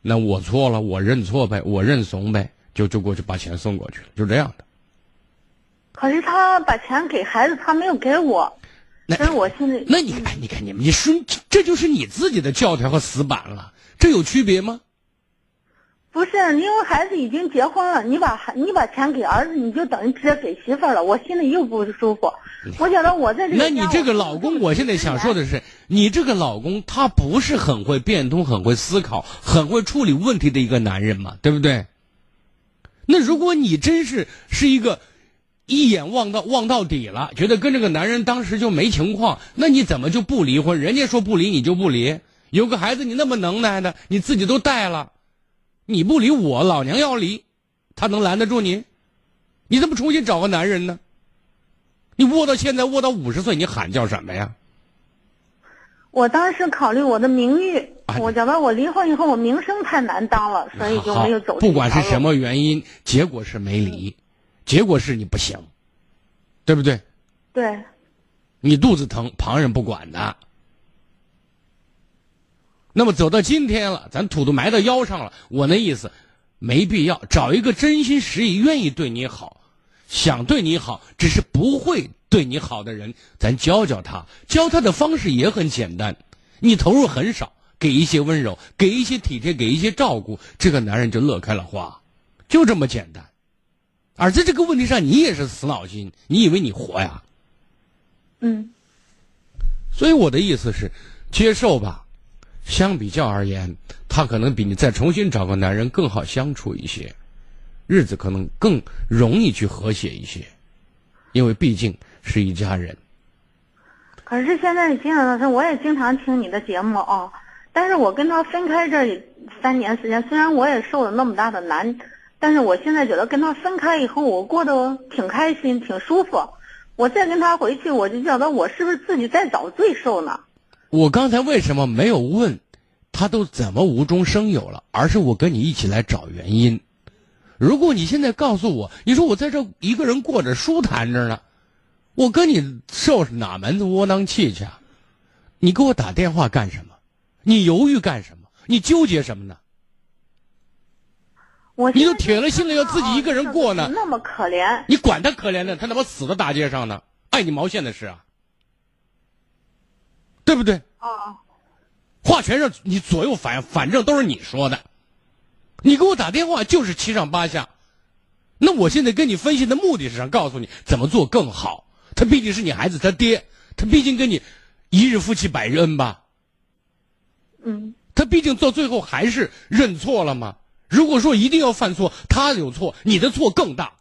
Speaker 2: 那我错了，我认错呗，我认怂呗，就就过去把钱送过去了，就这样的。
Speaker 10: 可是他把钱给孩子，他没有给我，
Speaker 2: 那
Speaker 10: 我现在
Speaker 2: 那你看，你看你们，你说这就是你自己的教条和死板了，这有区别吗？
Speaker 10: 不是因为孩子已经结婚了，你把孩你把钱给儿子，你就等于直接给媳妇儿了，我心里又不舒服。(laughs) 我觉得我在这个
Speaker 2: 那你这个老公，我现在想说的是，你这个老公他不是很会变通、很会思考、很会处理问题的一个男人嘛，对不对？那如果你真是是一个一眼望到望到底了，觉得跟这个男人当时就没情况，那你怎么就不离婚？人家说不离你就不离，有个孩子你那么能耐的，你自己都带了，你不离我老娘要离，他能拦得住你？你怎么重新找个男人呢？你握到现在握到五十岁，你喊叫什么呀？
Speaker 10: 我当时考虑我的名誉，
Speaker 2: 啊
Speaker 10: 我觉得我离婚以后我名声太难当了，所以就没有走
Speaker 2: 不管是什么原因，结果是没离，结果是你不行，对不对？
Speaker 10: 对，
Speaker 2: 你肚子疼，旁人不管的。那么走到今天了，咱土都埋到腰上了，我那意思，没必要找一个真心实意、愿意对你好、想对你好，只是不会对你好的人，咱教教他。教他的方式也很简单，你投入很少，给一些温柔，给一些体贴，给一些照顾，这个男人就乐开了花，就这么简单。而在这个问题上，你也是死脑筋，你以为你活呀？
Speaker 10: 嗯
Speaker 2: 所以我的意思是，接受吧。相比较而言，他可能比你再重新找个男人更好相处一些，日子可能更容易去和谐一些，因为毕竟是一家人。
Speaker 10: 可是现在金老师，我也经常听你的节目啊，但是我跟他分开这三年时间，虽然我也受了那么大的难，但是我现在觉得跟他分开以后，我过得挺开心，挺舒服。我再跟他回去，我就觉得我是不是自己在找罪受呢？
Speaker 2: 我刚才为什么没有问他都怎么无中生有了，而是我跟你一起来找原因。如果你现在告诉我，你说我在这一个人过着舒坦着呢，我跟你受哪门子窝囊气去啊？你给我打电话干什么？你犹豫干什么？你纠结什么呢？
Speaker 10: 我
Speaker 2: 你都铁了心了要自己一个人过呢，
Speaker 10: 那么可怜，
Speaker 2: 你管他可怜呢？他他妈死在大街上呢，碍你毛线的事啊？对不对？
Speaker 10: 啊，
Speaker 2: 话全是你左右反，反正都是你说的。你给我打电话就是七上八下，那我现在跟你分析的目的是想告诉你怎么做更好。他毕竟是你孩子他爹，他毕竟跟你一日夫妻百日恩吧。
Speaker 10: 嗯，
Speaker 2: 他毕竟到最后还是认错了嘛。如果说一定要犯错，他有错，你的错更大。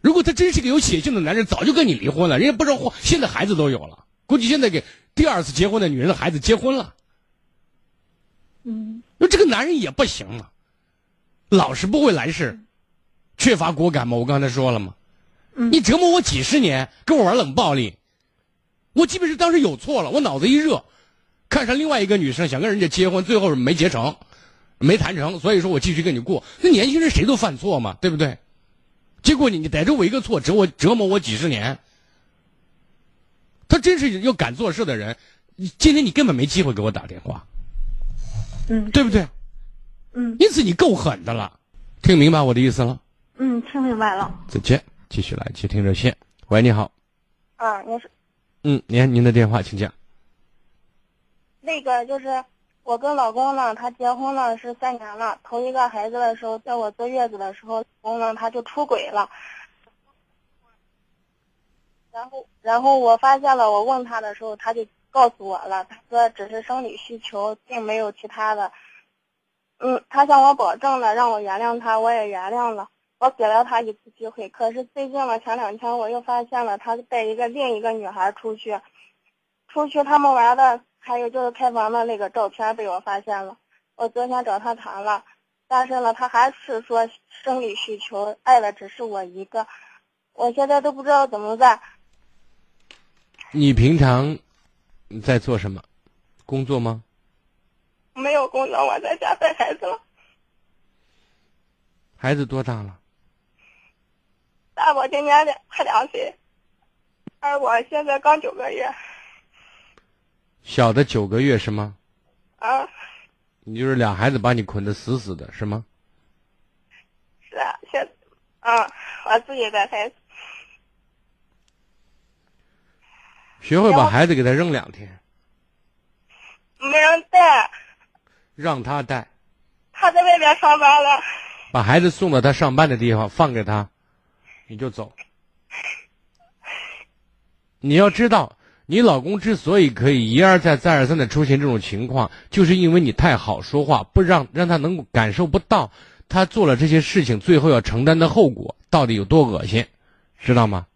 Speaker 2: 如果他真是个有血性的男人，早就跟你离婚了。人家不知道现在孩子都有了，估计现在给第二次结婚的女人的孩子结婚了。
Speaker 11: 嗯，
Speaker 2: 那这个男人也不行嘛，老实不会来事，缺乏果敢嘛。我刚才说了嘛，
Speaker 11: 嗯
Speaker 2: 你折磨我几十年，跟我玩冷暴力，我基本是当时有错了，我脑子一热，看上另外一个女生，想跟人家结婚，最后没结成，没谈成，所以说我继续跟你过。那年轻人谁都犯错嘛，对不对？结果你你逮着我一个错，折我折磨我几十年。他真是要敢做事的人，今天你根本没机会给我打电话，
Speaker 11: 嗯
Speaker 2: 对不对？
Speaker 11: 嗯
Speaker 2: 因此你够狠的了，听明白我的意思了？
Speaker 11: 嗯，听明白了。
Speaker 2: 再见，继续来接听热线。喂，你好，
Speaker 11: 啊，您是
Speaker 2: 嗯，您您的电话请讲。
Speaker 11: 那个就是我跟老公呢，他结婚了是三年了，头一个孩子的时候，在我坐月子的时候，老公呢他就出轨了。然后，然后我发现了，我问他的时候，他就告诉我了，他说只是生理需求，并没有其他的。嗯，他向我保证了，让我原谅他，我也原谅了。我给了他一次机会，可是最近呢，前两天我又发现了他带一个另一个女孩出去，出去他们玩的，还有就是开房的那个照片被我发现了。我昨天找他谈了，但是呢，他还是说生理需求，爱的只是我一个。我现在都不知道怎么办。
Speaker 2: 你平常在做什么？工作吗？
Speaker 11: 没有工作，我在家带孩子了。
Speaker 2: 孩子多大了？
Speaker 11: 大宝今年两快两岁，而我现在刚九个月。
Speaker 2: 小的九个月是吗？
Speaker 11: 啊，
Speaker 2: 你就是俩孩子把你捆得死死的是吗？
Speaker 11: 是啊，现，啊，我自己带孩子。
Speaker 2: 学会把孩子给他扔两天，
Speaker 11: 没人带，
Speaker 2: 让他带，
Speaker 11: 他在外面上班了。
Speaker 2: 把孩子送到他上班的地方，放给他，你就走。你要知道，你老公之所以可以一而再、再而三的出现这种情况，就是因为你太好说话，不让让他能够感受不到他做了这些事情最后要承担的后果到底有多恶心，知道吗？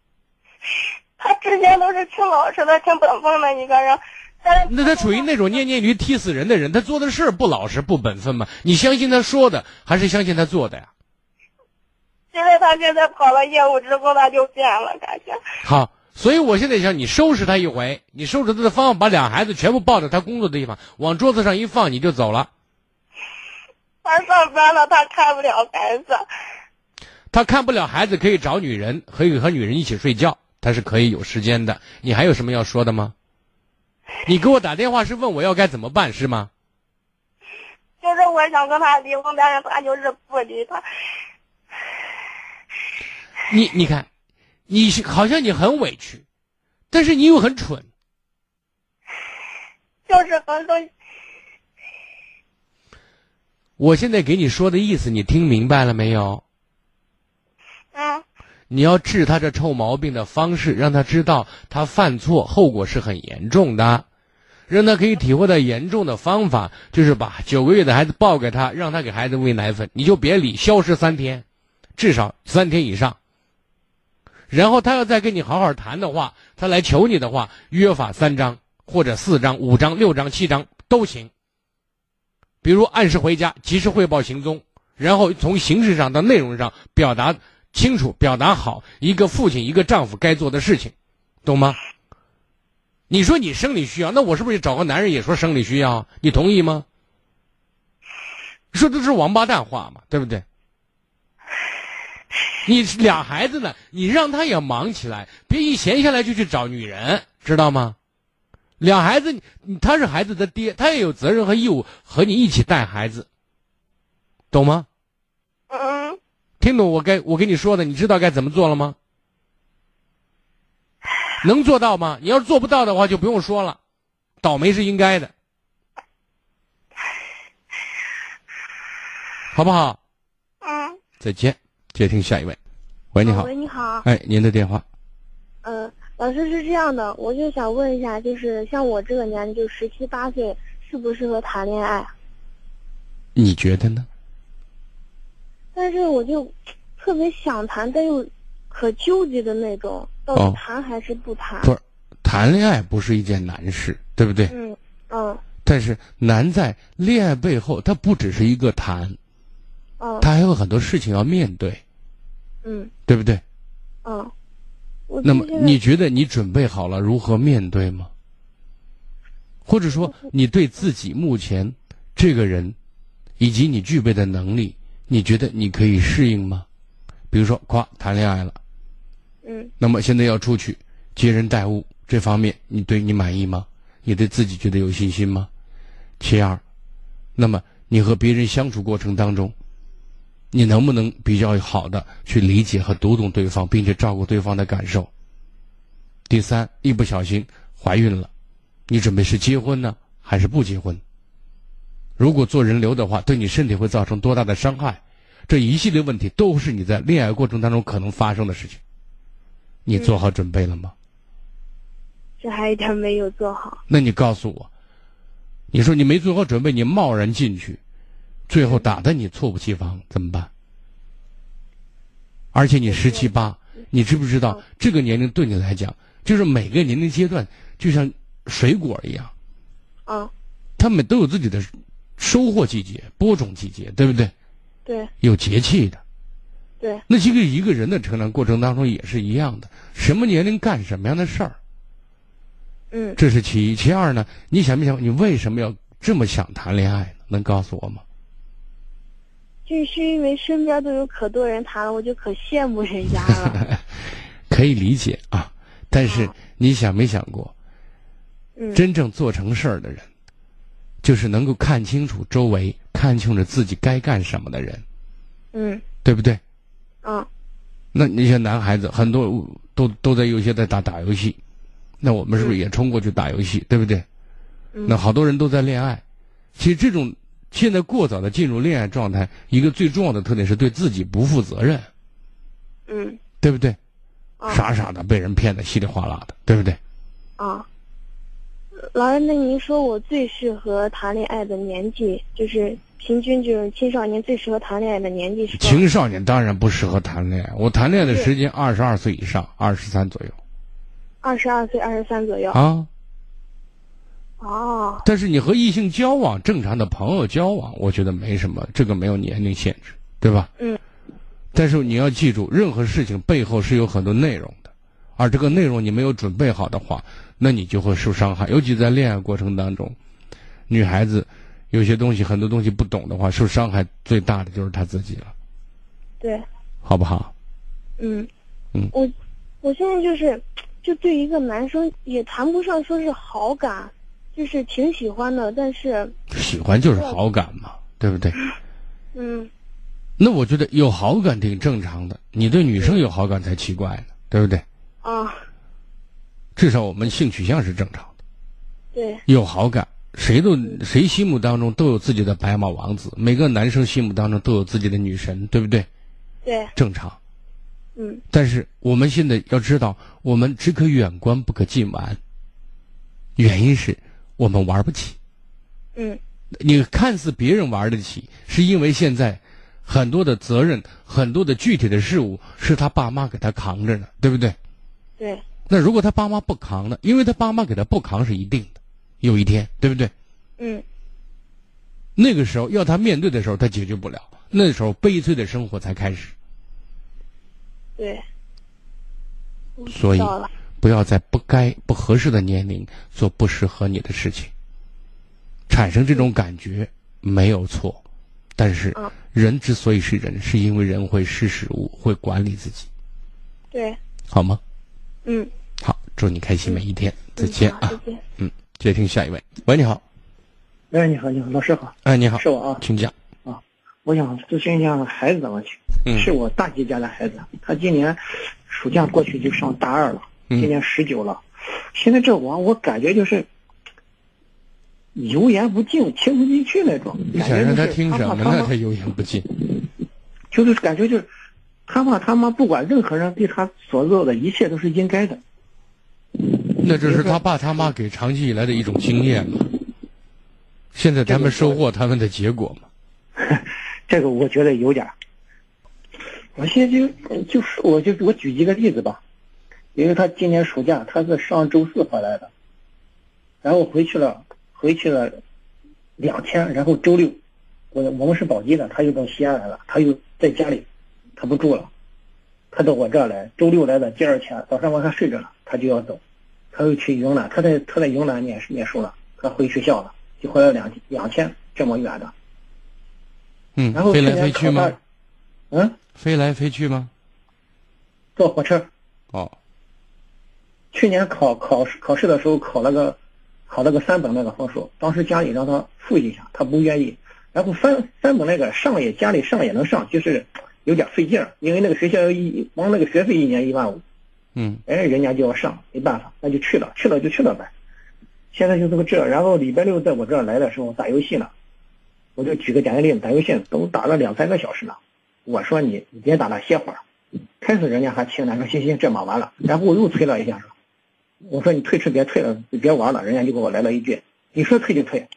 Speaker 11: 他之前都是挺老实的、挺本分的一个人，但
Speaker 2: 那他属于那种念念驴踢死人的人，他做的事儿不老实、不本分吗？你相信他说的，还是相信他做的呀？
Speaker 11: 现在他现在跑了业务之后，他就变了，感觉。
Speaker 2: 好，所以我现在想你收拾他一回，你收拾他的方法，把俩孩子全部抱到他工作的地方，往桌子上一放，你就走了。
Speaker 11: 他上班了，他看不了孩子。
Speaker 2: 他看不了孩子，可以找女人，可以和女人一起睡觉，他是可以有时间的。你还有什么要说的吗？你给我打电话是问我要该怎么办是吗？
Speaker 11: 就是我想跟他离婚，但是他就是不离他。
Speaker 2: 你你看，你是好像你很委屈，但是你又很蠢。
Speaker 11: 就是很多
Speaker 2: 我现在给你说的意思，你听明白了没有？你要治他这臭毛病的方式，让他知道他犯错后果是很严重的，让他可以体会到严重的方法，就是把九个月的孩子抱给他，让他给孩子喂奶粉，你就别理，消失三天，至少三天以上。然后他要再跟你好好谈的话，他来求你的话，约法三章或者四章、五章、六章、七章都行。比如按时回家，及时汇报行踪，然后从形式上到内容上表达清楚、表达好一个父亲、一个丈夫该做的事情，懂吗？你说你生理需要，那我是不是找个男人也说生理需要？你同意吗？说的是王八蛋话嘛，对不对？你俩孩子呢，你让他也忙起来，别一闲下来就去找女人，知道吗？俩孩子，他是孩子的爹，他也有责任和义务和你一起带孩子，懂吗？
Speaker 11: 嗯，
Speaker 2: 听懂我该我跟你说的，你知道该怎么做了吗？能做到吗？你要是做不到的话，就不用说了，倒霉是应该的，好不好？
Speaker 11: 嗯。
Speaker 2: 再见，接听下一位。喂，你好。
Speaker 12: 喂，你好。
Speaker 2: 哎，您的电话。
Speaker 12: 嗯、老师是这样的，我就想问一下，就是像我这个年龄，就十七八岁，适不适合谈恋爱？
Speaker 2: 你觉得呢？
Speaker 12: 但是我就特别想谈，但又
Speaker 7: 可纠结的那种，到底谈还是不谈？
Speaker 2: 不是，谈恋爱不是一件难事，对不对？
Speaker 7: 嗯嗯。
Speaker 2: 但是难在恋爱背后，它不只是一个谈，
Speaker 7: 嗯，
Speaker 2: 它还有很多事情要面对，
Speaker 7: 嗯，
Speaker 2: 对不对？
Speaker 7: 嗯。
Speaker 2: 那么你觉得你准备好了如何面对吗？或者说你对自己目前这个人，以及你具备的能力，你觉得你可以适应吗？比如说，夸谈恋爱了，
Speaker 7: 嗯，
Speaker 2: 那么现在要出去接人待物这方面，你对你满意吗？你对自己觉得有信心吗？其二，那么你和别人相处过程当中，你能不能比较好的去理解和读懂对方，并且照顾对方的感受？第三，一不小心怀孕了，你准备是结婚呢，还是不结婚？如果做人流的话，对你身体会造成多大的伤害？这一系列问题都是你在恋爱过程当中可能发生的事情。你做好准备了吗？
Speaker 7: 这还一点没有做好。
Speaker 2: 那你告诉我，你说你没做好准备，你贸然进去，最后打得你猝不及防，怎么办？而且你十七八，你知不知道这个年龄对你来讲，就是每个年龄阶段就像水果一样，
Speaker 7: 啊，
Speaker 2: 他们都有自己的收获季节、播种季节，对不对？
Speaker 7: 对。
Speaker 2: 有节气的。
Speaker 7: 对。
Speaker 2: 那这个一个人的成长过程当中也是一样的，什么年龄干什么样的事儿。
Speaker 7: 嗯。
Speaker 2: 这是其一，其二呢？你想没想，你为什么要这么想谈恋爱呢？能告诉我吗？
Speaker 7: 就是因为身边都有可多人谈了，我就可羡慕人家了。(laughs)
Speaker 2: 可以理解啊，但是你想没想过，
Speaker 7: 嗯，
Speaker 2: 真正做成事儿的人，就是能够看清楚周围、看清楚自己该干什么的人，
Speaker 7: 嗯，
Speaker 2: 对不对？
Speaker 7: 嗯。
Speaker 2: 那那些男孩子很多都都在有些在打打游戏，那我们是不是也冲过去打游戏？对不对？
Speaker 7: 嗯。
Speaker 2: 那好多人都在恋爱，其实这种。现在过早的进入恋爱状态，一个最重要的特点是对自己不负责任。
Speaker 7: 嗯，
Speaker 2: 对不对？傻傻的被人骗的稀里哗啦的，对不对？
Speaker 7: 啊，老师，那您说我最适合谈恋爱的年纪，就是平均就是青少年最适合谈恋爱的年纪是？
Speaker 2: 青少年当然不适合谈恋爱，我谈恋爱的时间二十二岁以上，二十三左右。
Speaker 7: 二十二岁，二十三左右。
Speaker 2: 啊。
Speaker 7: 哦，
Speaker 2: 但是你和异性交往，正常的朋友交往，我觉得没什么，这个没有年龄限制，对吧？
Speaker 7: 嗯。
Speaker 2: 但是你要记住，任何事情背后是有很多内容的，而这个内容你没有准备好的话，那你就会受伤害。尤其在恋爱过程当中，女孩子有些东西、很多东西不懂的话，受伤害最大的就是她自己了。
Speaker 7: 对。
Speaker 2: 好不好？
Speaker 7: 嗯。
Speaker 2: 嗯。
Speaker 7: 我我现在就是，就对一个男生也谈不上说是好感。就是挺喜欢的，但是
Speaker 2: 喜欢就是好感嘛，对不对？
Speaker 7: 嗯。
Speaker 2: 那我觉得有好感挺正常的，你对女生有好感才奇怪呢，对不对？
Speaker 7: 啊。
Speaker 2: 至少我们性取向是正常的。
Speaker 7: 对。
Speaker 2: 有好感，谁都谁心目当中都有自己的白马王子，每个男生心目当中都有自己的女神，对不对？
Speaker 7: 对。
Speaker 2: 正常。
Speaker 7: 嗯。
Speaker 2: 但是我们现在要知道，我们只可远观，不可近玩。原因是。我们玩不起，
Speaker 7: 嗯，
Speaker 2: 你看似别人玩得起，是因为现在很多的责任、很多的具体的事物是他爸妈给他扛着呢，对不对？
Speaker 7: 对。
Speaker 2: 那如果他爸妈不扛呢？因为他爸妈给他不扛是一定的，有一天，对不对？
Speaker 7: 嗯。
Speaker 2: 那个时候要他面对的时候，他解决不了，那时候悲催的生活才开始。
Speaker 7: 对。
Speaker 2: 所以。不要在不该、不合适的年龄做不适合你的事情，产生这种感觉没有错，但是人之所以是人，是因为人会识时务，会管理自己。
Speaker 7: 对，
Speaker 2: 好吗？
Speaker 7: 嗯，
Speaker 2: 好，祝你开心每一天，再见啊！
Speaker 7: 再见。
Speaker 2: 嗯，接听下一位。喂，你好。
Speaker 13: 喂，你好，你好，老师好。
Speaker 2: 哎，你好，
Speaker 13: 是我啊，
Speaker 2: 请讲。
Speaker 13: 啊，我想咨询一下孩子的问题。
Speaker 2: 嗯。
Speaker 13: 是我大姐家的孩子，他今年暑假过去就上大二了。今年十九了，现在这我我感觉就是油盐不进，听不进去那种。
Speaker 2: 你想让他听什么呢？他油盐不进，
Speaker 13: 就是感觉就是他爸他妈不管任何人对他所做的一切都是应该的。
Speaker 2: 那这是他爸他妈给长期以来的一种经验嘛？现在他们收获他们的结果嘛？(laughs)
Speaker 13: 这个我觉得有点。我现在就就是我就我举几个例子吧，因为他今年暑假他是上周四回来的，然后回去了回去了两天，然后周六我我们是宝鸡的，他又到西安来了，他又在家里，他不住了，他到我这儿来，周六来的，第二天早上晚上睡着了，他就要走，他又去云南，他在他在云南念念书了，他回学校了，就回来两两天这么远的，
Speaker 2: 嗯，
Speaker 13: 然后
Speaker 2: 飞来飞去吗？
Speaker 13: 嗯。
Speaker 2: 飞来飞去吗？
Speaker 13: 坐火车。
Speaker 2: 哦。
Speaker 13: 去年考考试考试的时候考了个，考了个三本那个分数，当时家里让他复习一下，他不愿意。然后三三本那个上也家里上也能上，就是有点费劲儿，因为那个学校一光那个学费一年一万五。
Speaker 2: 嗯。
Speaker 13: 哎，人家就要上，没办法，那就去了，去了就去了呗。现在就是个这，然后礼拜六在我这儿来的时候打游戏呢，我就举个简单例子，打游戏都打了两三个小时了。我说你你别打了，歇会儿。开始人家还听呢，说行行，这忙完了。然后我又催了一下，说我说你退出别退了，别玩了。人家就给我来了一句，你说退就退。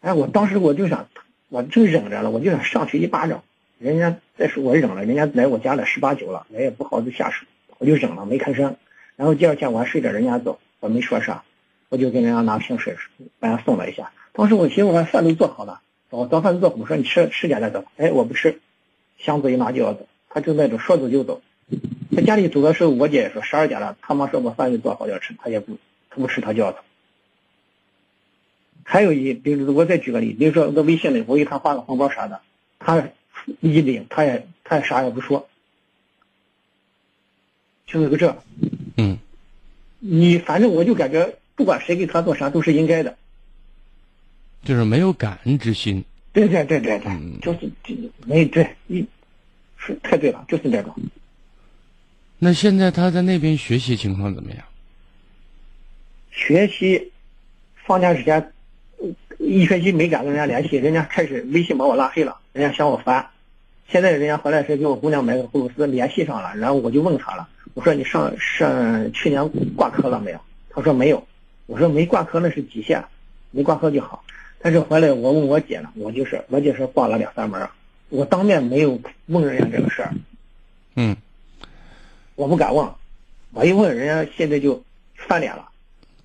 Speaker 13: 哎，我当时我就想，我就忍着了，我就想上去一巴掌。人家再说我忍了，人家来我家了十八九了，我也不好意思下手，我就忍了，没吭声。然后第二天我还睡着人家走，我没说啥，我就给人家拿瓶水把人家送了一下。当时我媳妇把饭都做好了。早早饭做好，我说你吃吃点再走。哎，我不吃，箱子一拿就要走，他就那种说走就走。在家里走的时候，我姐也说十二点了，他妈说把饭就做好要吃，他也不他不吃他就要走。还有一，比如我再举个例，比如说在微信里我给他发个红包啥的，他一领他也他也啥也不说，就是个这。
Speaker 2: 嗯。
Speaker 13: 你反正我就感觉不管谁给他做啥都是应该的。
Speaker 2: 就是没有感恩之心，
Speaker 13: 对对对对对，就是没对，一，是太对了，就是这种。
Speaker 2: 那现在他在那边学习情况怎么样？
Speaker 13: 学习，放假时间，一学期没敢跟人家联系，人家开始微信把我拉黑了，人家嫌我烦。现在人家回来是给我姑娘买个葫芦丝，联系上了，然后我就问他了，我说你上上去年挂科了没有？他说没有。我说没挂科那是极限，没挂科就好。但是回来我问我姐了，我就是我姐说挂了两三门，我当面没有问人家这个事儿，
Speaker 2: 嗯，
Speaker 13: 我不敢问，我一问人家现在就翻脸了。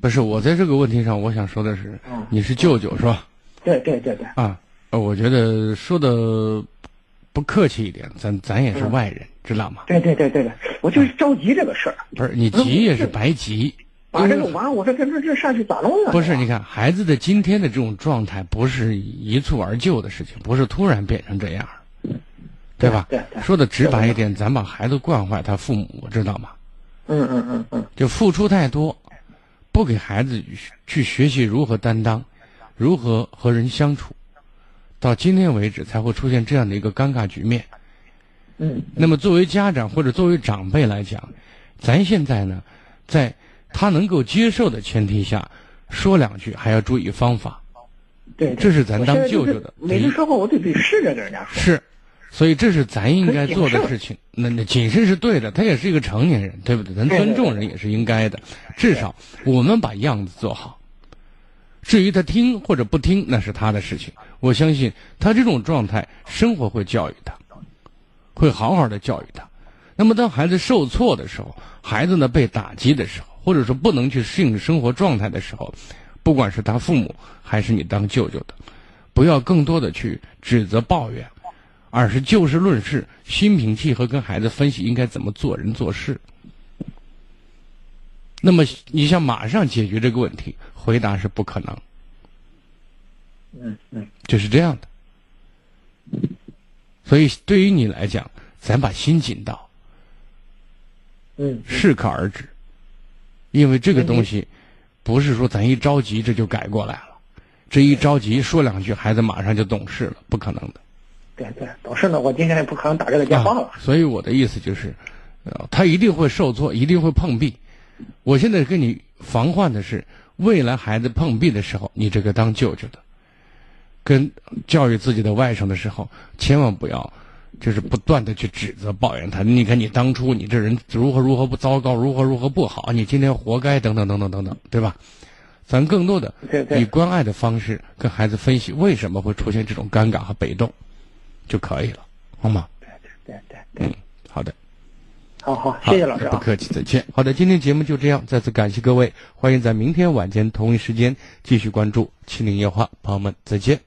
Speaker 2: 不是我在这个问题上，我想说的是，你是舅舅是吧？
Speaker 13: 对对对对。
Speaker 2: 啊，我觉得说的不客气一点，咱咱也是外人，知道吗？
Speaker 13: 对对对对对，我就是着急这个事儿。
Speaker 2: 不是你急也是白急。
Speaker 13: 把这个完，我说这这这上去咋弄啊？
Speaker 2: 不是，你看孩子的今天的这种状态，不是一蹴而就的事情，不是突然变成这样，
Speaker 13: 对
Speaker 2: 吧？
Speaker 13: 对。
Speaker 2: 说的直白一点，咱把孩子惯坏，他父母知道吗？
Speaker 13: 嗯嗯嗯嗯。
Speaker 2: 就付出太多，不给孩子去学习如何担当，如何和人相处，到今天为止才会出现这样的一个尴尬局面。
Speaker 13: 嗯。
Speaker 2: 那么作为家长或者作为长辈来讲，咱现在呢，在。他能够接受的前提下，说两句还要注意方法。
Speaker 13: 对，
Speaker 2: 这是咱当舅舅的。
Speaker 13: 每次说话我得得试着跟人家说。
Speaker 2: 是，所以这是咱应该做的事情。那那谨慎是对的，他也是一个成年人，对不对？咱尊重人也是应该的。至少我们把样子做好。至于他听或者不听，那是他的事情。我相信他这种状态，生活会教育他，会好好的教育他。那么当孩子受挫的时候，孩子呢被打击的时候。或者说不能去适应生活状态的时候，不管是他父母还是你当舅舅的，不要更多的去指责抱怨，而是就事论事，心平气和跟孩子分析应该怎么做人做事。那么你想马上解决这个问题，回答是不可能。
Speaker 13: 嗯嗯，
Speaker 2: 就是这样的。所以对于你来讲，咱把心紧到，
Speaker 13: 嗯，
Speaker 2: 适可而止。因为这个东西，不是说咱一着急这就改过来了，这一着急说两句，孩子马上就懂事了，不可能的。
Speaker 13: 对对，懂事了，我今天也不可能打这个电话了。
Speaker 2: 所以我的意思就是，他一定会受挫，一定会碰壁。我现在跟你防患的是，未来孩子碰壁的时候，你这个当舅舅的，跟教育自己的外甥的时候，千万不要。就是不断的去指责抱怨他，你看你当初你这人如何如何不糟糕，如何如何不好，你今天活该等等等等等等，对吧？咱更多的以关爱的方式跟孩子分析为什么会出现这种尴尬和被动，就可以了，好吗？
Speaker 13: 对对对。
Speaker 2: 嗯，好的。
Speaker 13: 好好，谢谢老师啊。
Speaker 2: 不客气，再见。好的，今天节目就这样，再次感谢各位，欢迎在明天晚间同一时间继续关注《七零夜话》，朋友们再见。